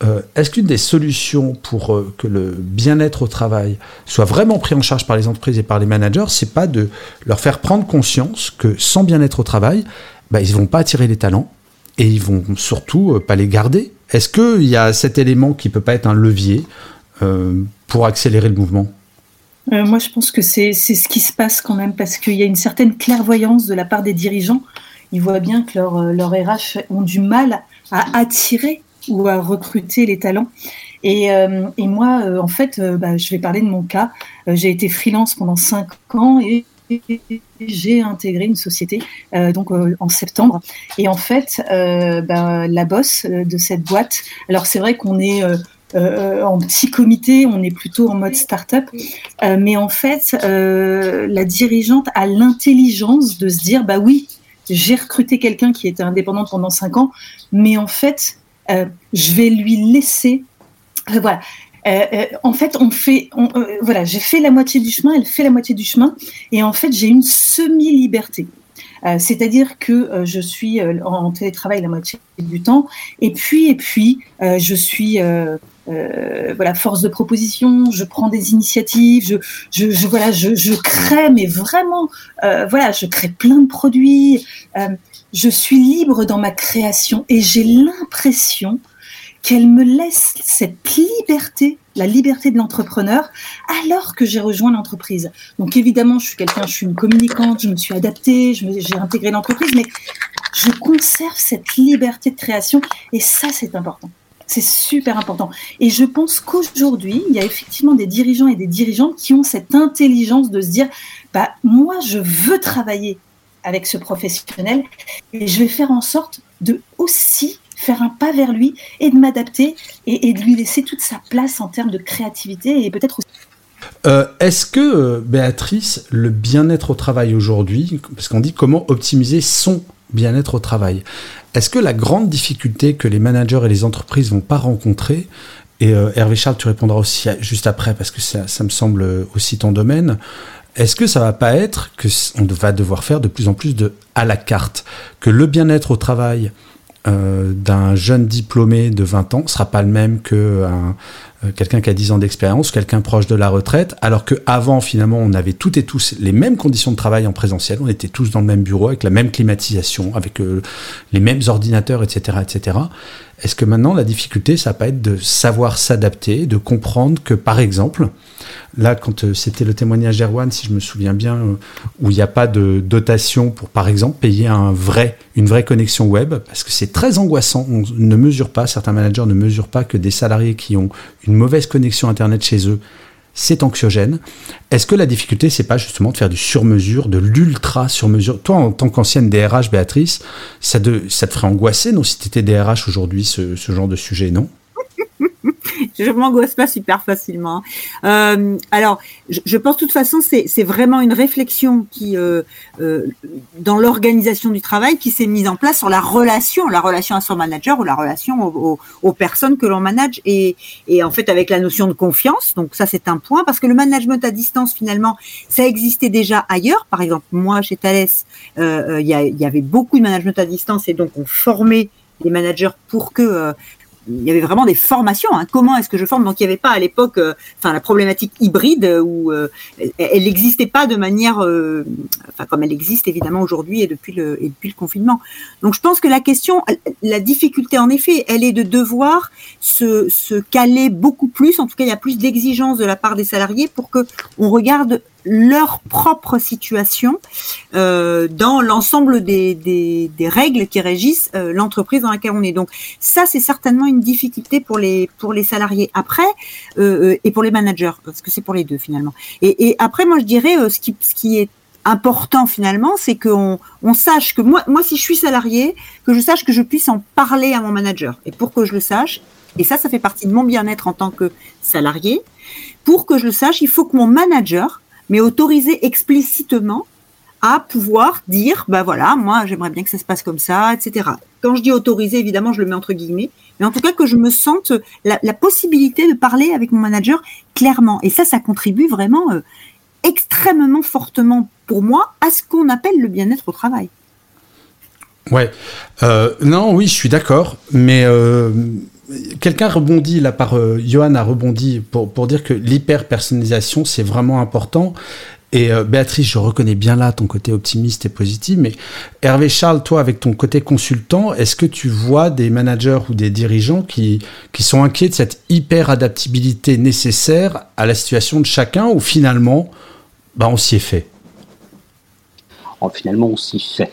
euh, est-ce qu'une des solutions pour euh, que le bien-être au travail soit vraiment pris en charge par les entreprises et par les managers, c'est pas de leur faire prendre conscience que sans bien-être au travail, bah, ils vont pas attirer les talents et ils vont surtout euh, pas les garder. Est-ce qu'il y a cet élément qui peut pas être un levier pour accélérer le mouvement? Moi, je pense que c'est ce qui se passe quand même parce qu'il y a une certaine clairvoyance de la part des dirigeants. Ils voient bien que leurs leur RH ont du mal à attirer ou à recruter les talents. Et, euh, et moi, euh, en fait, euh, bah, je vais parler de mon cas. j'ai été freelance pendant cinq ans et j'ai intégré une société donc en septembre. Et en fait, bah, la bosse de cette boîte, alors c'est vrai qu'on est en petit comité, on est plutôt en mode start-up, mais en fait, la dirigeante a l'intelligence de se dire, bah oui, j'ai recruté quelqu'un qui était indépendant pendant cinq ans, mais en fait, euh, je vais lui laisser. Euh, voilà. Euh, en fait, on fait, voilà, j'ai fait la moitié du chemin, elle fait la moitié du chemin, et en fait, j'ai une semi-liberté. C'est-à-dire que je suis en télétravail la moitié du temps, et puis, et puis, je suis voilà force de proposition, je prends des initiatives, je, voilà, je, crée, mais vraiment, voilà, je crée plein de produits je suis libre dans ma création et j'ai l'impression qu'elle me laisse cette liberté, la liberté de l'entrepreneur, alors que j'ai rejoint l'entreprise. Donc évidemment, je suis quelqu'un, je suis une communicante, je me suis adaptée, j'ai intégré l'entreprise, mais je conserve cette liberté de création et ça, c'est important. C'est super important. Et je pense qu'aujourd'hui, il y a effectivement des dirigeants et des dirigeantes qui ont cette intelligence de se dire, bah, moi, je veux travailler avec ce professionnel et je vais faire en sorte de aussi faire un pas vers lui et de m'adapter et, de lui laisser toute sa place en termes de créativité et peut-être aussi euh, Est-ce que, euh, Béatrice, le bien-être au travail aujourd'hui, parce qu'on dit comment optimiser son bien-être au travail, est-ce que la grande difficulté que les managers et les entreprises vont pas rencontrer, et euh, Hervé Charles, tu répondras aussi juste après, parce que ça, ça me semble aussi ton domaine, est-ce que ça va pas être que on va devoir faire de plus en plus de à la carte, que le bien-être au travail d'un jeune diplômé de 20 ans. Sera pas le même que euh, quelqu'un qui a 10 ans d'expérience, quelqu'un proche de la retraite, alors que avant finalement on avait toutes et tous les mêmes conditions de travail en présentiel, on était tous dans le même bureau avec la même climatisation, avec euh, les mêmes ordinateurs, etc., etc. Est-ce que maintenant la difficulté ça va être de savoir s'adapter, de comprendre que par exemple Là, quand euh, c'était le témoignage d'Erwan, si je me souviens bien, euh, où il n'y a pas de dotation pour, par exemple, payer un vrai, une vraie connexion web, parce que c'est très angoissant. On ne mesure pas, certains managers ne mesurent pas que des salariés qui ont une mauvaise connexion Internet chez eux, c'est anxiogène. Est-ce que la difficulté, c'est pas justement de faire du sur-mesure, de l'ultra sur-mesure Toi, en tant qu'ancienne DRH, Béatrice, ça, ça te ferait angoisser, non, si tu étais DRH aujourd'hui, ce genre de sujet, non? je m'angoisse pas super facilement. Euh, alors, je, pense de toute façon, c'est vraiment une réflexion qui, euh, euh, dans l'organisation du travail, qui s'est mise en place sur la relation, la relation à son manager ou la relation aux, personnes que l'on manage, et, en fait avec la notion de confiance. Donc ça, c'est un point parce que le management à distance, finalement, ça existait déjà ailleurs. Par exemple, moi chez Thales, il y, avait beaucoup de management à distance, et donc on formait les managers pour que il y avait vraiment des formations. Hein. Comment est-ce que je forme? Donc il n'y avait pas à l'époque, euh, la problématique hybride euh, où euh, elle n'existait pas de manière, comme elle existe évidemment aujourd'hui et depuis le et depuis le confinement. Donc je pense que la question, la difficulté en effet, elle est de devoir se, se caler beaucoup plus. En tout cas, il y a plus d'exigences de la part des salariés pour que on regarde leur propre situation euh, dans l'ensemble des, des, des, règles qui régissent euh, l'entreprise dans laquelle on est. Donc ça, c'est certainement une difficulté pour les pour les salariés après euh, euh et pour les managers parce que c'est pour les deux finalement. Et, et après, moi, je dirais euh, ce qui ce qui est important finalement, c'est qu'on on sache que moi, moi, si je suis salarié, que je sache que je puisse en parler à mon manager. Et pour que je le sache, et ça, ça fait partie de mon bien-être en tant que salarié, pour que je le sache, il faut que mon manager mais autorisé explicitement à pouvoir dire, bah voilà, moi j'aimerais bien que ça se passe comme ça, etc. Quand je dis autorisé, évidemment, je le mets entre guillemets, mais en tout cas que je me sente la, possibilité de parler avec mon manager clairement. Et ça, ça contribue vraiment euh, extrêmement fortement pour moi à ce qu'on appelle le bien-être au travail. Ouais, euh, non, oui, je suis d'accord, mais euh, quelqu'un rebondit là par euh, Johan a rebondi pour, dire que l'hyper personnalisation c'est vraiment important et euh, Béatrice, je reconnais bien là ton côté optimiste et positif, mais Hervé Charles, toi, avec ton côté consultant, est-ce que tu vois des managers ou des dirigeants qui, sont inquiets de cette hyper-adaptabilité nécessaire à la situation de chacun ou finalement, bah, on s'y est fait? Oh, Finalement, on s'y fait.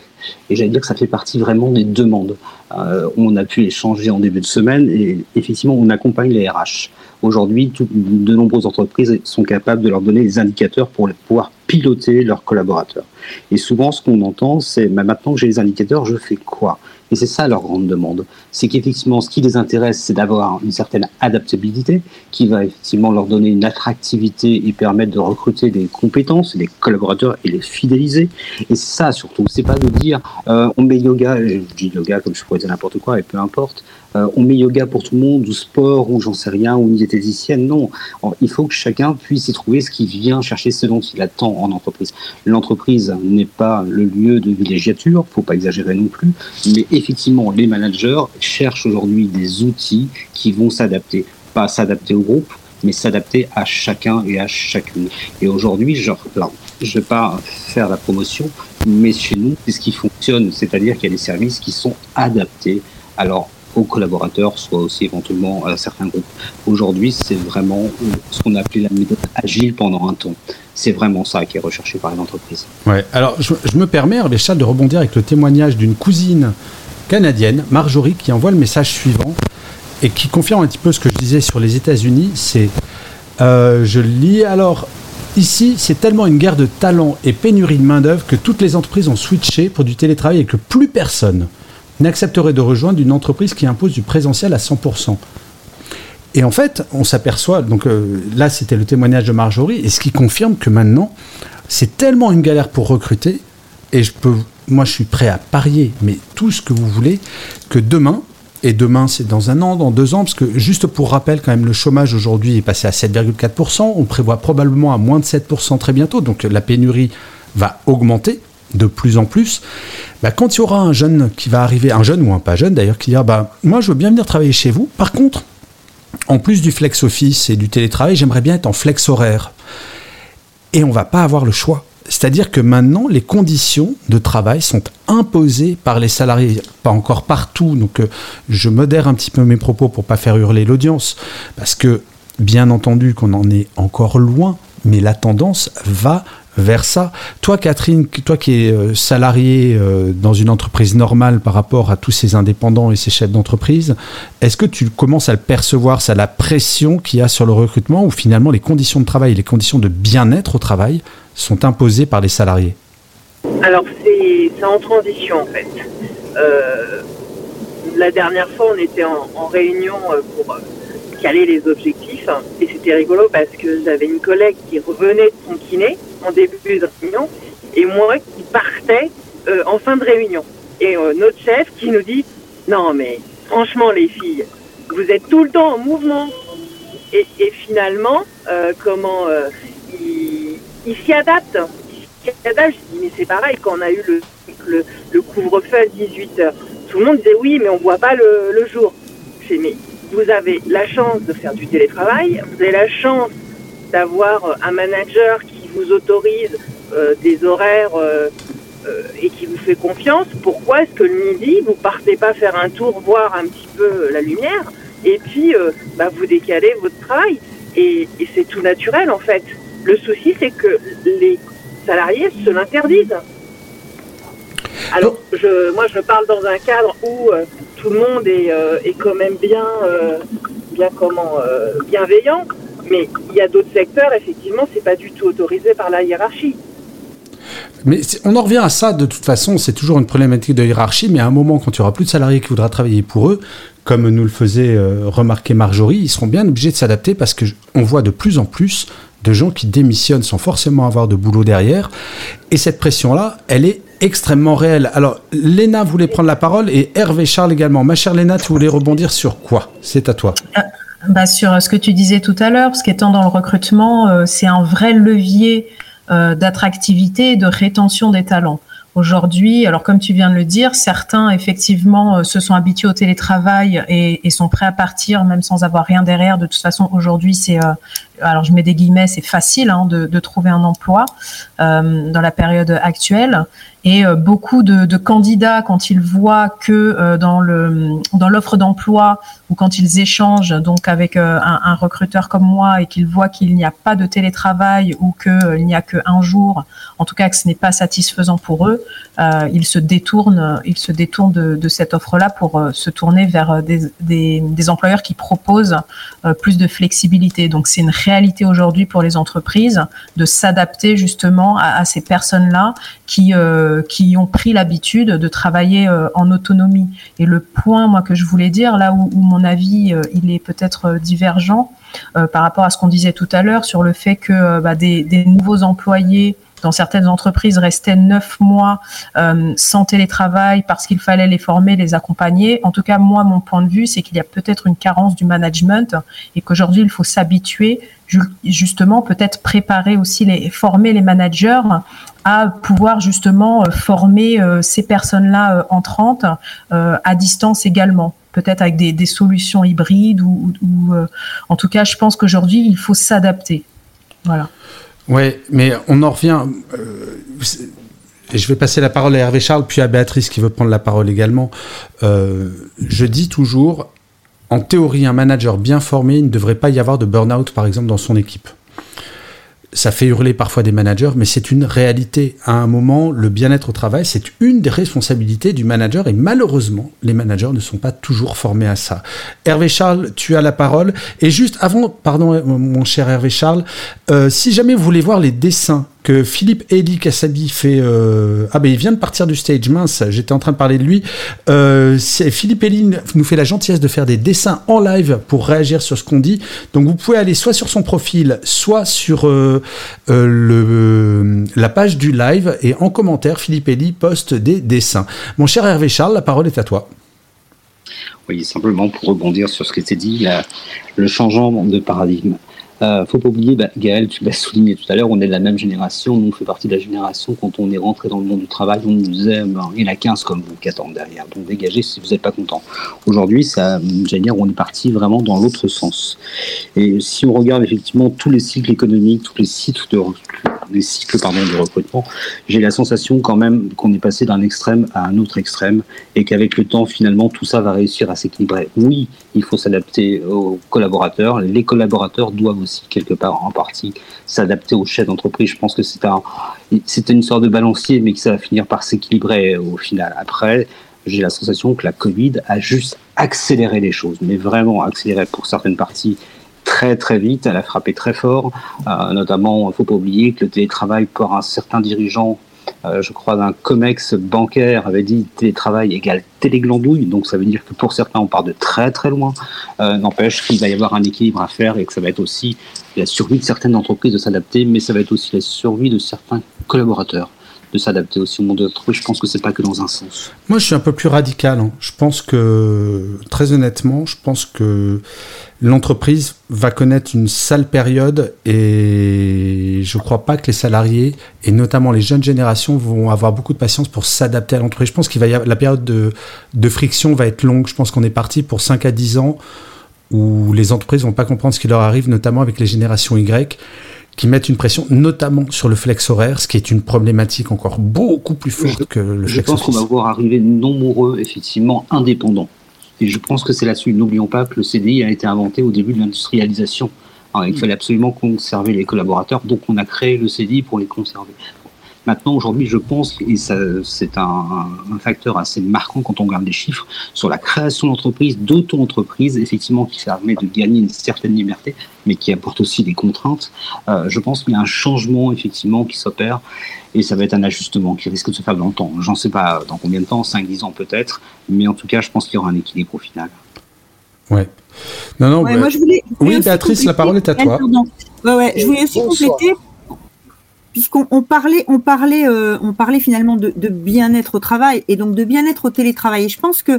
Et j'allais dire que ça fait partie vraiment des demandes. Euh, on a pu échanger en début de semaine et effectivement, on accompagne les RH. Aujourd'hui, de nombreuses entreprises sont capables de leur donner des indicateurs pour pouvoir piloter leurs collaborateurs. Et souvent, ce qu'on entend, c'est bah, maintenant que j'ai les indicateurs, je fais quoi? Et c'est ça leur grande demande. C'est qu'effectivement, ce qui les intéresse, c'est d'avoir une certaine adaptabilité qui va effectivement leur donner une attractivité et permettre de recruter des compétences, des collaborateurs et les fidéliser. Et c'est ça surtout. C'est pas de dire euh, on met yoga, je dis yoga comme je pourrais dire n'importe quoi, et peu importe. Euh, on met yoga pour tout le monde, ou sport, ou j'en sais rien, ou une diététicienne. Non, il faut que chacun puisse y trouver ce qui vient chercher ce dont il attend en entreprise. L'entreprise n'est pas le lieu de villégiature, faut pas exagérer non plus, mais effectivement, les managers cherchent aujourd'hui des outils qui vont s'adapter, pas s'adapter au groupe, mais s'adapter à chacun et à chacune. Et aujourd'hui, je ne vais pas faire la promotion, mais chez nous, c'est ce qui fonctionne, c'est-à-dire qu'il y a des services qui sont adaptés. Alors, aux collaborateurs, soit aussi éventuellement à certains groupes. Aujourd'hui, c'est vraiment ce qu'on a appelé la méthode agile pendant un temps. C'est vraiment ça qui est recherché par les entreprises. Ouais. Alors, je, me permets, Charles, de rebondir avec le témoignage d'une cousine canadienne, Marjorie, qui envoie le message suivant et qui confirme un petit peu ce que je disais sur les États-Unis. C'est, euh, je lis alors. Ici, c'est tellement une guerre de talent et pénurie de main-d'œuvre que toutes les entreprises ont switché pour du télétravail et que plus personne n'accepterait de rejoindre une entreprise qui impose du présentiel à 100%. Et en fait, on s'aperçoit, donc euh, là c'était le témoignage de Marjorie, et ce qui confirme que maintenant, c'est tellement une galère pour recruter, et moi je suis prêt à parier, mais tout ce que vous voulez, que demain, et demain c'est dans un an, dans deux ans, parce que juste pour rappel quand même, le chômage aujourd'hui est passé à 7,4%, on prévoit probablement à moins de 7% très bientôt, donc la pénurie va augmenter de plus en plus, bah, quand il y aura un jeune qui va arriver, un jeune ou un pas jeune d'ailleurs, qui dira bah, Moi, je veux bien venir travailler chez vous. Par contre, en plus du flex office et du télétravail, j'aimerais bien être en flex horaire. Et on va pas avoir le choix. C'est-à-dire que maintenant, les conditions de travail sont imposées par les salariés, pas encore partout. Donc, euh, je modère un petit peu mes propos pour pas faire hurler l'audience, parce que, bien entendu, qu'on en est encore loin, mais la tendance va vers ça. Toi, Catherine, toi qui es euh, salariée euh, dans une entreprise normale par rapport à tous ces indépendants et ces chefs d'entreprise, est-ce que tu commences à le percevoir, ça, la pression qu'il y a sur le recrutement, ou finalement les conditions de travail, les conditions de bien-être au travail sont imposées par les salariés? Alors, c'est en transition en fait. Euh, la dernière fois, on était en, réunion pour caler les objectifs. Et c'était rigolo parce que j'avais une collègue qui revenait de son kiné en début de réunion et moi qui partais euh, en fin de réunion. Et euh, notre chef qui nous dit Non, mais franchement, les filles, vous êtes tout le temps en mouvement. Et, finalement, euh, comment il, s'y adapte. Il s'y adapte. Je dis Mais c'est pareil, quand on a eu le, le, couvre-feu à 18h, tout le monde disait Oui, mais on ne voit pas le, le jour. Je dis Mais vous avez la chance de faire du télétravail, vous avez la chance d'avoir un manager qui vous autorise euh, des horaires euh, euh, et qui vous fait confiance, pourquoi est-ce que le midi, vous partez pas faire un tour, voir un petit peu la lumière, et puis bah, vous décalez votre travail? Et, c'est tout naturel en fait. Le souci, c'est que les salariés se l'interdisent. Alors, je, moi, je parle dans un cadre où tout le monde est, est quand même bien, bien comment, bienveillant. Mais il y a d'autres secteurs, effectivement, c'est pas du tout autorisé par la hiérarchie. Mais on en revient à ça de toute façon, c'est toujours une problématique de hiérarchie, mais à un moment, quand il n'y aura plus de salariés qui voudra travailler pour eux, comme nous le faisait euh, remarquer Marjorie, ils seront bien obligés de s'adapter parce qu'on voit de plus en plus de gens qui démissionnent sans forcément avoir de boulot derrière. Et cette pression-là, elle est extrêmement réelle. Alors, Léna voulait prendre la parole et Hervé Charles également. Ma chère Léna, tu voulais rebondir sur quoi? C'est à toi. Ah, bah, Sur ce que tu disais tout à l'heure, ce qui étant dans le recrutement, euh, c'est un vrai levier euh, d'attractivité et de rétention des talents. Aujourd'hui, alors comme tu viens de le dire, certains effectivement se sont habitués au télétravail et, sont prêts à partir même sans avoir rien derrière. De toute façon, aujourd'hui, c'est alors je mets des guillemets, c'est facile hein, de, trouver un emploi euh, dans la période actuelle. Et euh, beaucoup de, de, candidats, quand ils voient que euh, dans le dans l'offre d'emploi ou quand ils échangent donc avec euh, un, recruteur comme moi et qu'ils voient qu'il n'y a pas de télétravail ou qu'il n'y a qu'un jour, en tout cas que ce n'est pas satisfaisant pour eux, ils se détournent, ils se détournent de, de cette offre-là pour se tourner vers des, des, des, employeurs qui proposent plus de flexibilité. Donc c'est une réalité aujourd'hui pour les entreprises de s'adapter justement à, à ces personnes-là qui euh, qui ont pris l'habitude de travailler euh, en autonomie. Et le point, moi, que je voulais dire, là où, où mon avis euh, il est peut-être divergent par rapport à ce qu'on disait tout à l'heure sur le fait que bah, des, nouveaux employés dans certaines entreprises, restaient neuf mois euh, sans télétravail parce qu'il fallait les former, les accompagner. En tout cas, moi, mon point de vue, c'est qu'il y a peut-être une carence du management et qu'aujourd'hui, il faut s'habituer, justement, peut-être préparer aussi les, former les managers à pouvoir justement euh, former euh, ces personnes-là euh, entrantes euh, à distance également peut-être avec des, solutions hybrides ou, euh, en tout cas, je pense qu'aujourd'hui, il faut s'adapter. Voilà. Ouais, mais on en revient. Euh, je vais passer la parole à Hervé Charles, puis à Béatrice qui veut prendre la parole également. Euh, je dis toujours, en théorie, un manager bien formé, ne devrait pas y avoir de burn-out, par exemple, dans son équipe ça fait hurler parfois des managers, mais c'est une réalité. À un moment, le bien-être au travail, c'est une des responsabilités du manager et malheureusement, les managers ne sont pas toujours formés à ça. Hervé Charles, tu as la parole. Et juste avant, pardon, mon cher Hervé Charles, euh, si jamais vous voulez voir les dessins Philippe Eli Kassabi fait. Euh... Ah ben il vient de partir du stage, mince, j'étais en train de parler de lui. Euh, Philippe Eli nous fait la gentillesse de faire des dessins en live pour réagir sur ce qu'on dit. Donc vous pouvez aller soit sur son profil, soit sur euh, la page du live et en commentaire, Philippe Eli poste des dessins. Mon cher Hervé Charles, la parole est à toi. Oui, simplement pour rebondir sur ce qui était dit, le changement de paradigme. Euh, faut pas oublier, bah, Gaël, tu l'as souligné tout à l'heure, on est de la même génération, on fait partie de la génération, quand on est rentré dans le monde du travail, on nous disait, ben, il y en a 15 comme vous qui attendent derrière, donc dégagez si vous n'êtes pas content. Aujourd'hui, ça, j'allais dire, on est parti vraiment dans l'autre sens. Et si on regarde effectivement tous les cycles économiques, tous les cycles de, de recrutement, j'ai la sensation quand même qu'on est passé d'un extrême à un autre extrême et qu'avec le temps, finalement, tout ça va réussir à s'équilibrer. Oui, il faut s'adapter aux collaborateurs, les collaborateurs doivent aussi quelque part en partie s'adapter aux chefs d'entreprise. Je pense que c'est un, c'est une sorte de balancier, mais que ça va finir par s'équilibrer au final. Après, j'ai la sensation que la Covid a juste accéléré les choses, mais vraiment accéléré pour certaines parties très très vite, elle a frappé très fort, euh, notamment, il ne faut pas oublier que le télétravail pour un certain dirigeant euh, je crois, d'un COMEX bancaire avait dit télétravail égale téléglandouille. Donc ça veut dire que pour certains, on part de très très loin. Euh, N'empêche qu'il va y avoir un équilibre à faire et que ça va être aussi la survie de certaines entreprises de s'adapter, mais ça va être aussi la survie de certains collaborateurs de s'adapter aussi au monde de. Je pense que c'est pas que dans un sens. Moi, je suis un peu plus radical. Hein. Je pense que, très honnêtement, je pense que l'entreprise va connaître une sale période et je crois pas que les salariés et notamment les jeunes générations vont avoir beaucoup de patience pour s'adapter à l'entreprise. Je pense qu'il la période de, de friction va être longue. Je pense qu'on est parti pour 5 à 10 ans où les entreprises vont pas comprendre ce qui leur arrive, notamment avec les générations Y qui mettent une pression notamment sur le flex horaire, ce qui est une problématique encore beaucoup plus forte je, que le je flex Je pense qu'on va voir arriver nombreux, effectivement, indépendants. Et je pense que c'est là-dessus. N'oublions pas que le CDI a été inventé au début de l'industrialisation. il fallait absolument conserver les collaborateurs, donc on a créé le CDI pour les conserver. Maintenant, aujourd'hui, je pense, et c'est un, un, facteur assez marquant quand on regarde les chiffres, sur la création d'entreprises, d'auto-entreprises, effectivement, qui permet de gagner une certaine liberté, mais qui apporte aussi des contraintes. Euh, je pense qu'il y a un changement, effectivement, qui s'opère, et ça va être un ajustement qui risque de se faire dans le temps. J'en sais pas dans combien de temps, 5-10 ans peut-être, mais en tout cas, je pense qu'il y aura un équilibre au final. Ouais. Non, non, ouais, bah... moi, je voulais, je voulais oui, Béatrice, la parole est à toi. Ouais, ouais, je voulais aussi Bonsoir. compléter puisqu'on on parlait, on parlait, euh, on parlait finalement de, bien-être au travail et donc de bien-être au télétravail. Et je pense que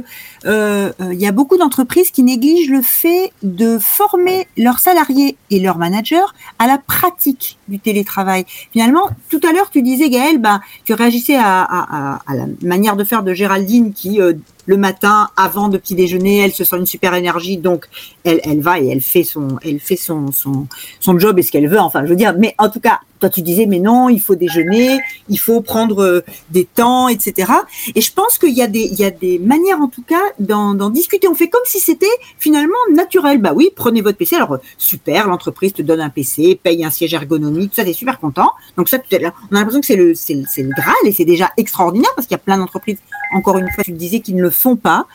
euh, euh, il y a beaucoup d'entreprises qui négligent le fait de former leurs salariés et leurs managers à la pratique du télétravail. Finalement, tout à l'heure, tu disais, Gaël, bah, tu réagissais à, la manière de faire de Géraldine qui euh, le matin, avant de petit déjeuner, elle se sent une super énergie, donc elle, elle va et elle fait son, elle fait son, son job et ce qu'elle veut. Enfin, je veux dire, mais en tout cas, toi tu disais, mais non, il faut déjeuner, il faut prendre euh, des temps, etc. Et je pense qu'il y a des, il y a des manières en tout cas d'en, discuter. On fait comme si c'était finalement naturel. Bah oui, prenez votre PC. Alors super, l'entreprise te donne un PC, paye un siège ergonomique, tout ça, t'es super content. Donc ça, on a l'impression que c'est le, c'est, c'est le Graal et c'est déjà extraordinaire parce qu'il y a plein d'entreprises. Encore une fois, tu disais, qui ne le font pas.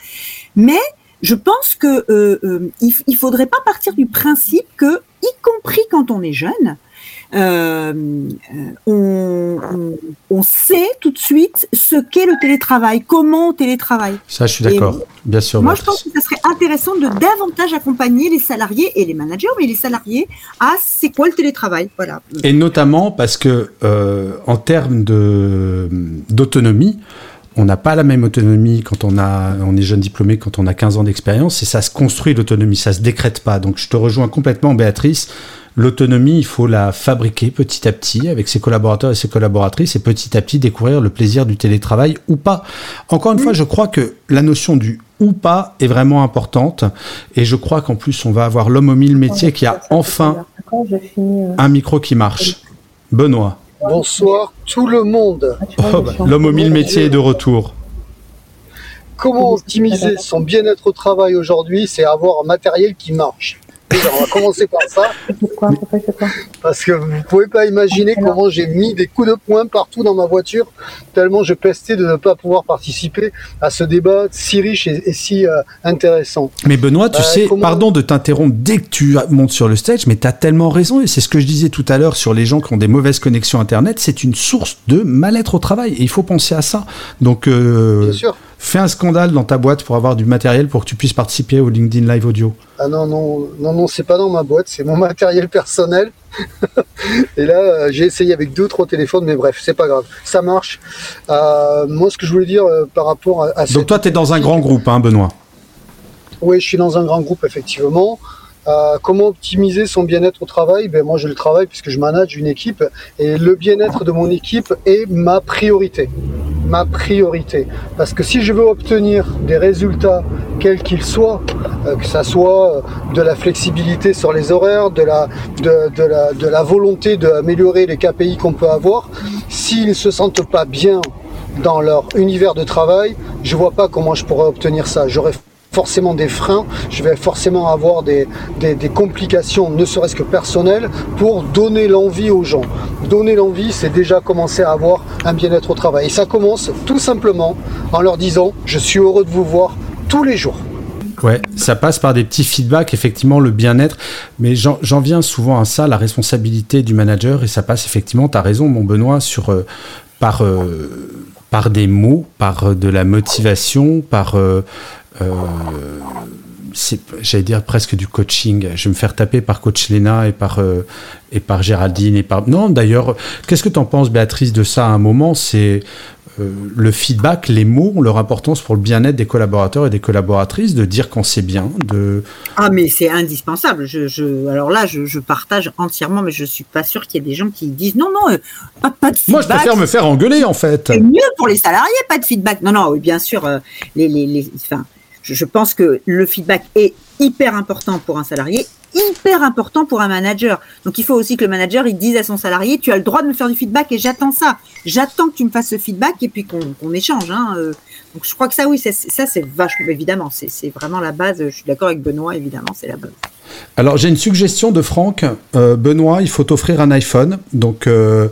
Mais je pense que euh, euh, il faudrait pas partir du principe que, y compris quand on est jeune, euh, on, on, on, sait tout de suite ce qu'est le télétravail, comment on télétravaille. Ça, je suis d'accord, bien sûr. Moi, je pense que ça serait intéressant de davantage accompagner les salariés et les managers, mais les salariés à c'est quoi le télétravail, voilà. Et notamment parce que euh, en termes de d'autonomie, on n'a pas la même autonomie quand on, a, on est jeune diplômé, quand on a 15 ans d'expérience, et ça se construit l'autonomie, ça se décrète pas. Donc je te rejoins complètement, Béatrice. L'autonomie, il faut la fabriquer petit à petit avec ses collaborateurs et ses collaboratrices et petit à petit découvrir le plaisir du télétravail ou pas. Encore une fois, je crois que la notion du ou pas est vraiment importante et je crois qu'en plus on va avoir l'homme au mille métiers qui a enfin un micro qui marche. Benoît. Bonsoir tout le monde. Oh, bah, L'homme aux mille métiers est de retour. Comment optimiser son bien-être au travail aujourd'hui? C'est avoir un matériel qui marche. On va commencer par ça. Pourquoi Pourquoi Parce que vous ne pouvez pas imaginer comment j'ai mis des coups de poing partout dans ma voiture, tellement je pestais de ne pas pouvoir participer à ce débat si riche et, et si euh, intéressant. Mais Benoît, tu Euh, sais, comment- pardon de t'interrompre dès que tu montes sur le stage, mais tu as tellement raison, et c'est ce que je disais tout à l'heure sur les gens qui ont des mauvaises connexions Internet, c'est une source de mal-être au travail, et il faut penser à ça. Donc, euh, Bien sûr. Fais un scandale dans ta boîte pour avoir du matériel pour que tu puisses participer au LinkedIn Live Audio. Ah non, non, non, non, c'est pas dans ma boîte, c'est mon matériel personnel. et là, euh, j'ai essayé avec deux ou trois téléphones, mais bref, c'est pas grave, ça marche. Euh, moi, ce que je voulais dire euh, par rapport à, à Donc cette toi, tu es dans un grand groupe, hein, Benoît? Oui, je suis dans un grand groupe, effectivement. Euh, comment optimiser son bien-être au travail? Ben, Moi, je le travaille puisque je manage une équipe et le bien-être de mon équipe est ma priorité. Ma priorité. Parce que si je veux obtenir des résultats, quels qu'ils soient, euh, que ça soit euh, de la flexibilité sur les horaires, de la, de, la, volonté d'améliorer les KPI qu'on peut avoir, s'ils ne se sentent pas bien dans leur univers de travail, je vois pas comment je pourrais obtenir ça. Forcément des freins, je vais forcément avoir des, complications, ne serait-ce que personnelles, pour donner l'envie aux gens. Donner l'envie, c'est déjà commencer à avoir un bien-être au travail. Et ça commence tout simplement en leur disant, je suis heureux de vous voir tous les jours. Ouais, ça passe par des petits feedbacks, effectivement, le bien-être. Mais j'en viens souvent à ça, la responsabilité du manager. Et ça passe effectivement, tu as raison, mon Benoît, sur, euh, par, euh, par des mots, par euh, de la motivation, par. C'est- J'allais dire presque du coaching. Je vais me faire taper par coach Lena et par, euh, et par Géraldine. Et par... Non, d'ailleurs, qu'est-ce que tu en penses, Béatrice, de ça à un moment? C'est euh, le feedback, les mots ont leur importance pour le bien-être des collaborateurs et des collaboratrices, de dire quand c'est bien, de... Ah mais c'est indispensable. Je, je, alors là, je, je partage entièrement, mais je suis pas sûre qu'il y ait des gens qui disent non, non, euh, pas, pas de feedback. Moi, je préfère me faire engueuler, en fait. C'est mieux pour les salariés, pas de feedback. Non, non, oui, bien sûr, euh, les, les, les, enfin, je, je pense que le feedback est hyper important pour un salarié, hyper important pour un manager. Donc il faut aussi que le manager il dise à son salarié, tu as le droit de me faire du feedback et j'attends ça. J'attends que tu me fasses ce feedback et puis qu'on échange. Hein. euh. Donc je crois que ça, oui, ça, c'est- ça c'est vachement, évidemment, c'est vraiment la base. Je suis d'accord avec Benoît, évidemment, c'est la base. Alors, j'ai une suggestion de Franck. Euh, Benoît, il faut t'offrir un iPhone. Donc, euh,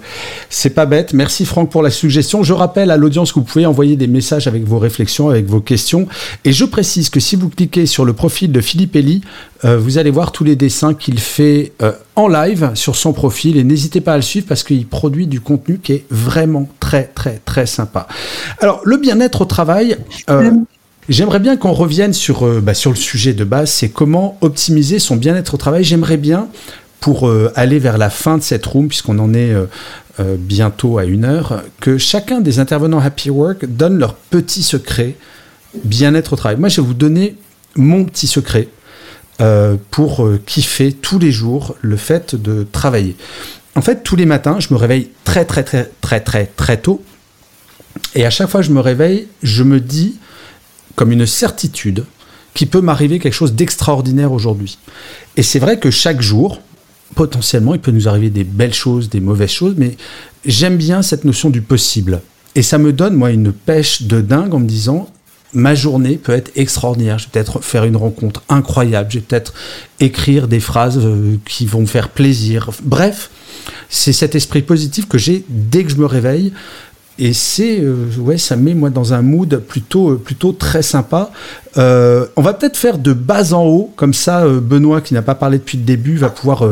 c'est pas bête. Merci, Franck, pour la suggestion. Je rappelle à l'audience que vous pouvez envoyer des messages avec vos réflexions, avec vos questions. Et je précise que si vous cliquez sur le profil de Philippe Elie, euh, vous allez voir tous les dessins qu'il fait en live sur son profil. Et n'hésitez pas à le suivre parce qu'il produit du contenu qui est vraiment très, très, très sympa. Alors, le bien-être au travail. J'aimerais bien qu'on revienne sur, euh, bah, sur le sujet de base, c'est comment optimiser son bien-être au travail. J'aimerais bien, pour euh, aller vers la fin de cette room, puisqu'on en est euh, bientôt à une heure, que chacun des intervenants Happy Work donne leur petit secret bien-être au travail. Moi, je vais vous donner mon petit secret pour kiffer tous les jours le fait de travailler. En fait, tous les matins, je me réveille très très très très très très tôt. Et à chaque fois que je me réveille, je me dis comme une certitude qu'il peut m'arriver quelque chose d'extraordinaire aujourd'hui. Et c'est vrai que chaque jour, potentiellement, il peut nous arriver des belles choses, des mauvaises choses, mais j'aime bien cette notion du possible. Et ça me donne, moi, une pêche de dingue en me disant, ma journée peut être extraordinaire. Je vais peut-être faire une rencontre incroyable. Je vais peut-être écrire des phrases euh, qui vont me faire plaisir. Bref, c'est cet esprit positif que j'ai dès que je me réveille. Et c'est, euh, ouais, ça me met moi dans un mood plutôt, euh, plutôt très sympa. on va peut-être faire de bas en haut, comme ça, Benoît, qui n'a pas parlé depuis le début, va pouvoir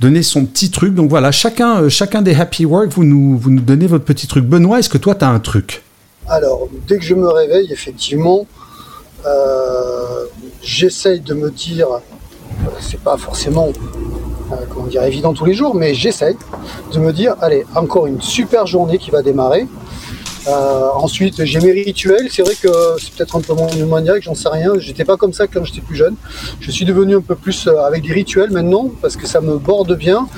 donner son petit truc. Donc voilà, chacun, chacun des happy work, vous nous, vous nous donnez votre petit truc. Benoît, est-ce que toi, tu as un truc? Alors, dès que je me réveille, effectivement, euh, j'essaye de me dire, c'est pas forcément euh, comment dire, évident tous les jours, mais j'essaye de me dire, allez, encore une super journée qui va démarrer. Euh, ensuite, j'ai mes rituels. C'est vrai que c'est peut-être un peu mon maniaque, j'en sais rien. J'étais pas comme ça quand j'étais plus jeune. Je suis devenu un peu plus avec des rituels maintenant parce que ça me borde bien.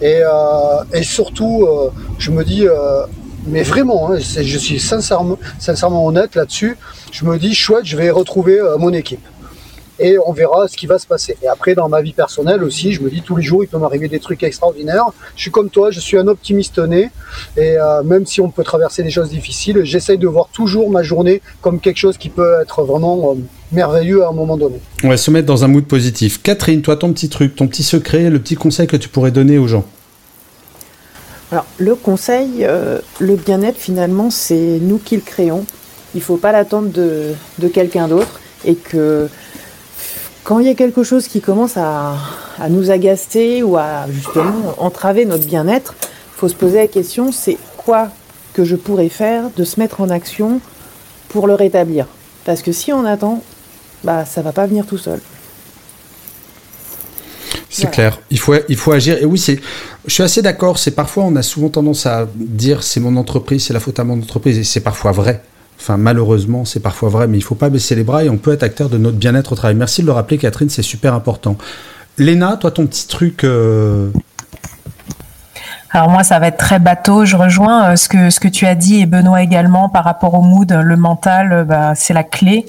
Et, et surtout, je me dis, mais vraiment, hein, je suis sincèrement, sincèrement honnête là-dessus. Je me dis, chouette, je vais retrouver euh, mon équipe. Et on verra ce qui va se passer. Et après, dans ma vie personnelle aussi, je me dis, tous les jours, il peut m'arriver des trucs extraordinaires. Je suis comme toi, je suis un optimiste né. Et euh, même si on peut traverser des choses difficiles, j'essaye de voir toujours ma journée comme quelque chose qui peut être vraiment euh, merveilleux à un moment donné. On va se mettre dans un mood positif. Catherine, toi, ton petit truc, ton petit secret, le petit conseil que tu pourrais donner aux gens? Alors, le conseil, euh, le bien-être, finalement, c'est nous qui le créons. Il ne faut pas l'attendre de, quelqu'un d'autre. Et que quand il y a quelque chose qui commence à, nous agacer ou à justement entraver notre bien-être, il faut se poser la question, c'est quoi que je pourrais faire de se mettre en action pour le rétablir? Parce que si on attend, bah, ça va pas venir tout seul. C'est clair. Il faut, il faut agir. Et oui, c'est, je suis assez d'accord. C'est parfois, on a souvent tendance à dire c'est mon entreprise, c'est la faute à mon entreprise. Et c'est parfois vrai. Malheureusement, c'est parfois vrai. Mais il faut pas baisser les bras et on peut être acteur de notre bien-être au travail. Merci de le rappeler, Catherine. C'est super important. Léna, toi, ton petit truc. Euh, alors moi, ça va être très bateau. Je rejoins euh, ce que tu as dit et Benoît également par rapport au mood, le mental, euh, bah, c'est la clé.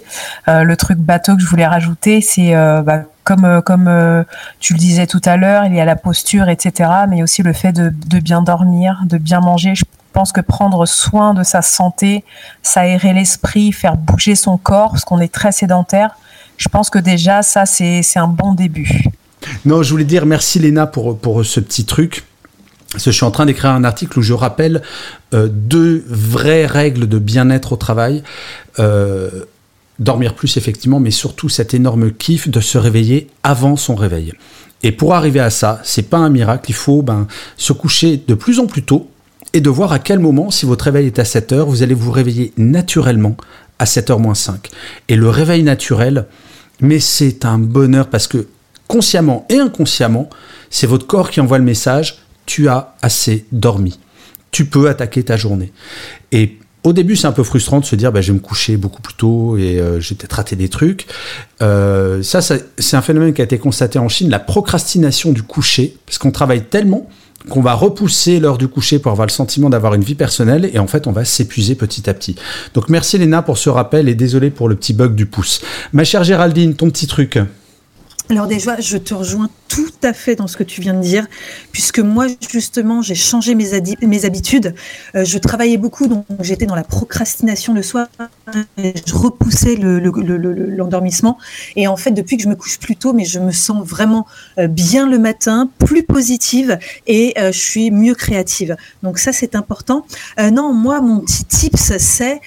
Le truc bateau que je voulais rajouter, c'est bah, comme tu le disais tout à l'heure, il y a la posture, etc. Mais aussi le fait de, bien dormir, de bien manger. Pense que prendre soin de sa santé, s'aérer l'esprit, faire bouger son corps, parce qu'on est très sédentaire. Je pense que déjà ça c'est c'est un bon début. Non, je voulais dire merci Léna pour pour ce petit truc je suis en train d'écrire un article où je rappelle euh, deux vraies règles de bien-être au travail. Euh, dormir plus effectivement, mais surtout cet énorme kiff de se réveiller avant son réveil. Et pour arriver à ça, c'est pas un miracle, il faut ben, se coucher de plus en plus tôt et de voir à quel moment, si votre réveil est à 7 heures, vous allez vous réveiller naturellement à 7h moins 5. Et le réveil naturel, mais c'est un bonheur parce que consciemment et inconsciemment, c'est votre corps qui envoie le message tu as assez dormi. Tu peux attaquer ta journée. Et au début, c'est un peu frustrant de se dire, bah, je vais me coucher beaucoup plus tôt et euh, j'ai peut-être raté des trucs. Euh, ça, c'est un phénomène qui a été constaté en Chine, la procrastination du coucher, parce qu'on travaille tellement qu'on va repousser l'heure du coucher pour avoir le sentiment d'avoir une vie personnelle et en fait on va s'épuiser petit à petit. Donc merci Léna pour ce rappel et désolé pour le petit bug du pouce. Ma chère Géraldine, ton petit truc. Alors déjà, je te rejoins tout à fait dans ce que tu viens de dire, puisque moi justement, j'ai changé mes, habitudes. Euh, je travaillais beaucoup, donc j'étais dans la procrastination le soir, je repoussais l'endormissement. Le, et en fait, depuis que je me couche plus tôt, mais je me sens vraiment euh, bien le matin, plus positive et euh, je suis mieux créative. Donc ça, c'est important. non, moi, mon petit tips, c'est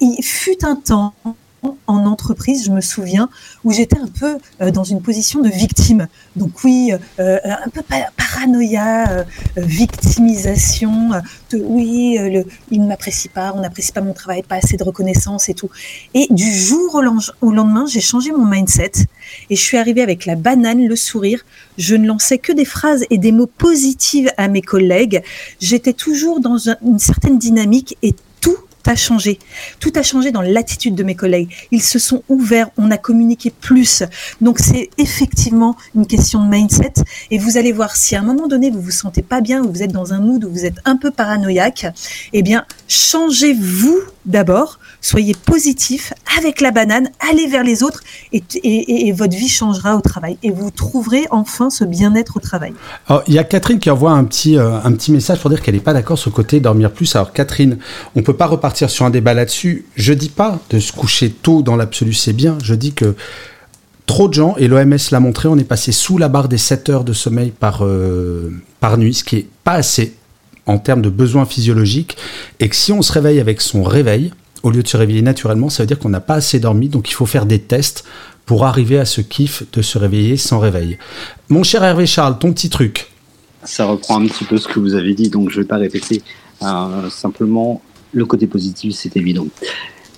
il fut un temps en entreprise, je me souviens, où j'étais un peu euh, dans une position de victime. Donc oui, euh, un peu paranoïa, euh, victimisation. De, oui, il ne m'apprécie pas, on n'apprécie pas mon travail, pas assez de reconnaissance et tout. Et du jour au, lendemain, j'ai changé mon mindset et je suis arrivée avec la banane, le sourire. Je ne lançais que des phrases et des mots positifs à mes collègues. J'étais toujours dans une certaine dynamique et changé. Tout a changé dans l'attitude de mes collègues. Ils se sont ouverts, on a communiqué plus. Donc c'est effectivement une question de mindset. Et vous allez voir, si à un moment donné vous vous sentez pas bien, ou vous êtes dans un mood où vous êtes un peu paranoïaque, eh bien changez-vous d'abord, soyez positif avec la banane, allez vers les autres et, votre vie changera au travail et vous trouverez enfin ce bien-être au travail. Il y a Catherine qui envoie un petit, euh, un petit message pour dire qu'elle n'est pas d'accord sur le côté dormir plus. Alors Catherine, on peut pas repartir sur un débat là-dessus. Je dis pas de se coucher tôt dans l'absolu, c'est bien. Je dis que trop de gens, et l'OMS l'a montré, on est passé sous la barre des 7 heures de sommeil par, euh, par nuit, ce qui est pas assez en termes de besoins physiologiques, et que si on se réveille avec son réveil, au lieu de se réveiller naturellement, ça veut dire qu'on n'a pas assez dormi, donc il faut faire des tests pour arriver à ce kiff de se réveiller sans réveil. Mon cher Hervé Charles, ton petit truc. Ça reprend un petit peu ce que vous avez dit, donc je ne vais pas répéter. Euh, simplement, le côté positif, c'est évident.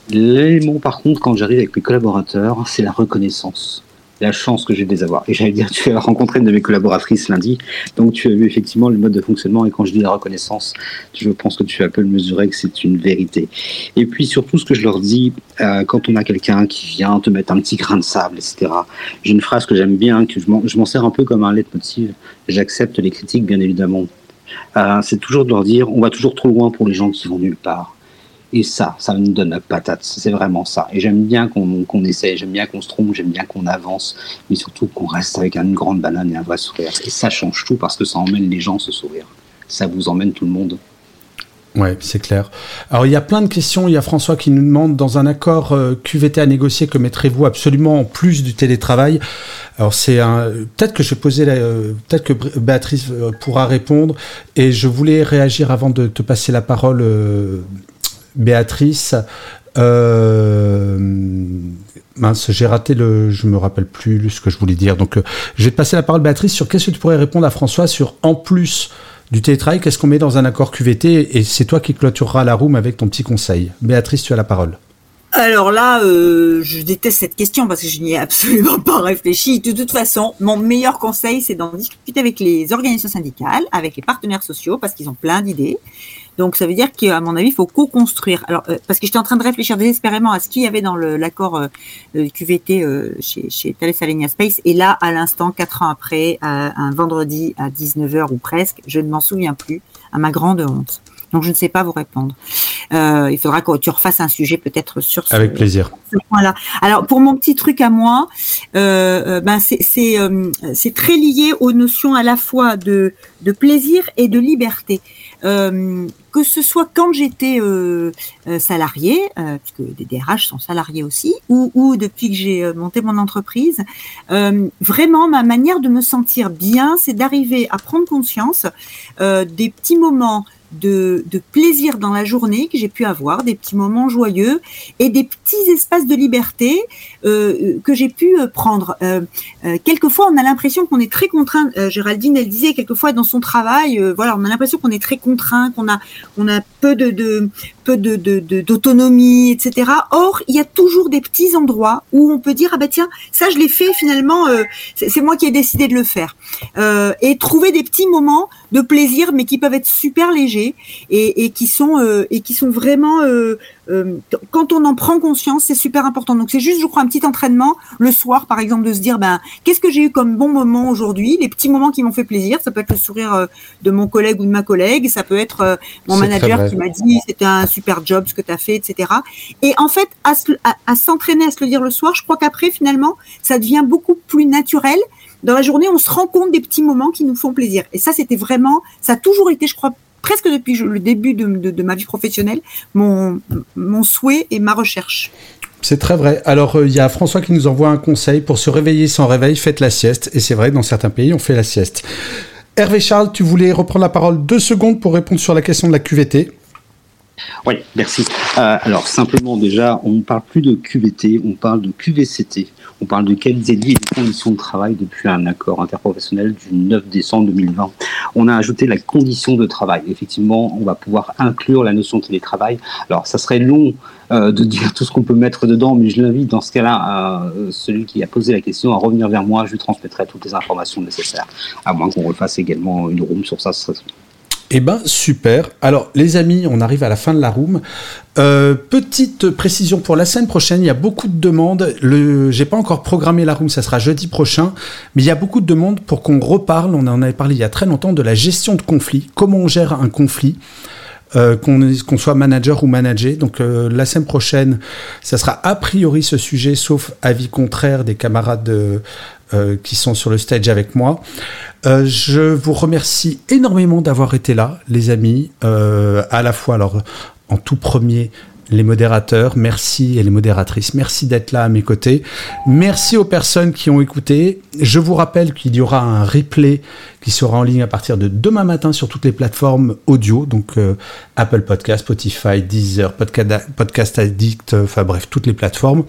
L'élément, par contre, quand j'arrive avec mes collaborateurs, c'est la reconnaissance la chance que j'ai de les avoir. Et j'allais dire, tu as rencontré une de mes collaboratrices lundi, donc tu as vu effectivement le mode de fonctionnement. Et quand je dis la reconnaissance, je pense que tu as pu le mesurer, que c'est une vérité. Et puis surtout, ce que je leur dis, euh, quand on a quelqu'un qui vient te mettre un petit grain de sable, etc. J'ai une phrase que j'aime bien, que je m'en sers un peu comme un leitmotiv. J'accepte les critiques, bien évidemment. Euh, c'est toujours de leur dire, on va toujours trop loin pour les gens qui vont nulle part. Et ça, ça nous donne la patate. C'est vraiment ça. Et j'aime bien qu'on essaye, j'aime bien qu'on se trompe, j'aime bien qu'on avance, mais surtout qu'on reste avec une grande banane et un vrai sourire. Et ça change tout parce que ça emmène les gens se sourire. Ça vous emmène tout le monde. Ouais, c'est clair. Alors il y a plein de questions. Il y a François qui nous demande dans un accord euh, QVT à négocier que mettrez-vous absolument en plus du télétravail? Alors c'est un peut-être que je poser la... Euh, peut-être que Béatrice euh, pourra répondre et je voulais réagir avant de te passer la parole Béatrice. Euh, mince, j'ai raté le. Je me rappelle plus ce que je voulais dire. Donc, euh, je vais te passer la parole, Béatrice, sur qu'est-ce que tu pourrais répondre à François sur en plus du télétravail, qu'est-ce qu'on met dans un accord QVT Et c'est toi qui clôtureras la room avec ton petit conseil. Béatrice, tu as la parole. Alors là, euh, je déteste cette question parce que je n'y ai absolument pas réfléchi. De toute façon, mon meilleur conseil, c'est d'en discuter avec les organisations syndicales, avec les partenaires sociaux, parce qu'ils ont plein d'idées. Donc ça veut dire qu'à mon avis, il faut co-construire. Alors euh, parce que j'étais en train de réfléchir désespérément à ce qu'il y avait dans l'accord euh, QVT euh, chez, chez Thales Alenia Space, et là, à l'instant, quatre ans après, un vendredi à 19h ou presque, je ne m'en souviens plus, à ma grande honte. Donc je ne sais pas vous répondre. Euh, il faudra que tu refasses un sujet peut-être sur ce, Avec plaisir. point-là. Alors pour mon petit truc à moi, euh, euh ben c'est euh, c'est très lié aux notions à la fois de de plaisir et de liberté. Euh, que ce soit quand j'étais euh, salarié, euh, puisque des DRH sont salariés aussi, ou depuis que j'ai monté mon entreprise, vraiment ma manière de me sentir bien, c'est d'arriver à prendre conscience des petits moments de, de, plaisir dans la journée que j'ai pu avoir, des petits moments joyeux et des petits espaces de liberté euh, que j'ai pu euh, prendre. Euh, euh, quelquefois, on a l'impression qu'on est très contraint. Euh, Géraldine, elle disait quelquefois dans son travail, voilà, on a l'impression qu'on est très contraint, qu'on a, on a peu de, de peu de d'autonomie, etc. Or, il y a toujours des petits endroits où on peut dire ah bah tiens, ça je l'ai fait finalement, c'est moi qui ai décidé de le faire et trouver des petits moments de plaisir, mais qui peuvent être super légers et, et qui sont et qui sont vraiment euh, quand on en prend conscience, c'est super important. Donc c'est juste, je crois, un petit entraînement le soir, par exemple, de se dire, ben, qu'est-ce que j'ai eu comme bon moment aujourd'hui? Les petits moments qui m'ont fait plaisir. Ça peut être le sourire euh, de mon collègue ou de ma collègue. Ça peut être euh, mon manager qui m'a dit, c'était un super job ce que tu as fait, etc. Et en fait, à, à s'entraîner à se le dire le soir, je crois qu'après, finalement, ça devient beaucoup plus naturel dans la journée, on se rend compte des petits moments qui nous font plaisir. Et ça, c'était vraiment, ça a toujours été, je crois, presque depuis le début de, ma vie professionnelle, mon, mon souhait et ma recherche. C'est très vrai. Alors, euh, il y a François qui nous envoie un conseil pour se réveiller sans réveil, faites la sieste. Et c'est vrai, dans certains pays, on fait la sieste. Hervé Charles, tu voulais reprendre la parole deux secondes pour répondre sur la question de la QVT Oui, merci. Euh, alors simplement déjà, on ne parle plus de QVT, on parle de QVCT. On parle de qualité de vie et de conditions de travail depuis un accord interprofessionnel du 9 décembre 2020. On a ajouté la condition de travail. Effectivement, on va pouvoir inclure la notion de télétravail. Alors, ça serait long euh, de dire tout ce qu'on peut mettre dedans, mais je l'invite dans ce cas-là, euh, celui qui a posé la question, à revenir vers moi. Je lui transmettrai toutes les informations nécessaires, à moins qu'on refasse également une room sur ça. Ce serait eh ben super. Alors les amis, on arrive à la fin de la room. Euh, petite précision pour la semaine prochaine, il y a beaucoup de demandes. Le, j'ai pas encore programmé la room, ça sera jeudi prochain, mais il y a beaucoup de demandes pour qu'on reparle. On en avait parlé il y a très longtemps de la gestion de conflit, comment on gère un conflit. Euh, qu'on soit manager ou manager. Donc euh, la semaine prochaine, ça sera a priori ce sujet, sauf avis contraire des camarades de, euh, qui sont sur le stage avec moi. Euh, je vous remercie énormément d'avoir été là, les amis. Euh, à la fois, alors, en tout premier, les modérateurs, merci et les modératrices, merci d'être là à mes côtés. Merci aux personnes qui ont écouté. Je vous rappelle qu'il y aura un replay qui sera en ligne à partir de demain matin sur toutes les plateformes audio, donc Apple Podcast, Spotify, Deezer, Podcast, Podcast Addict, enfin bref, toutes les plateformes.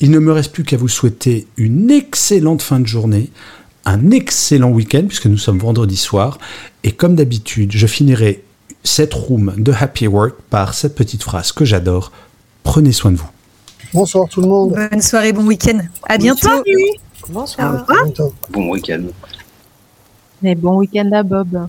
Il ne me reste plus qu'à vous souhaiter une excellente fin de journée, un excellent week-end, puisque nous sommes vendredi soir. Et comme d'habitude, je finirai cette room de Happy Work par cette petite phrase que j'adore. Prenez soin de vous. Bonsoir tout le monde. Bonne soirée, bon week-end. À bientôt. Bonsoir. Bonsoir. Bon week-end. Et bon week-end à Bob.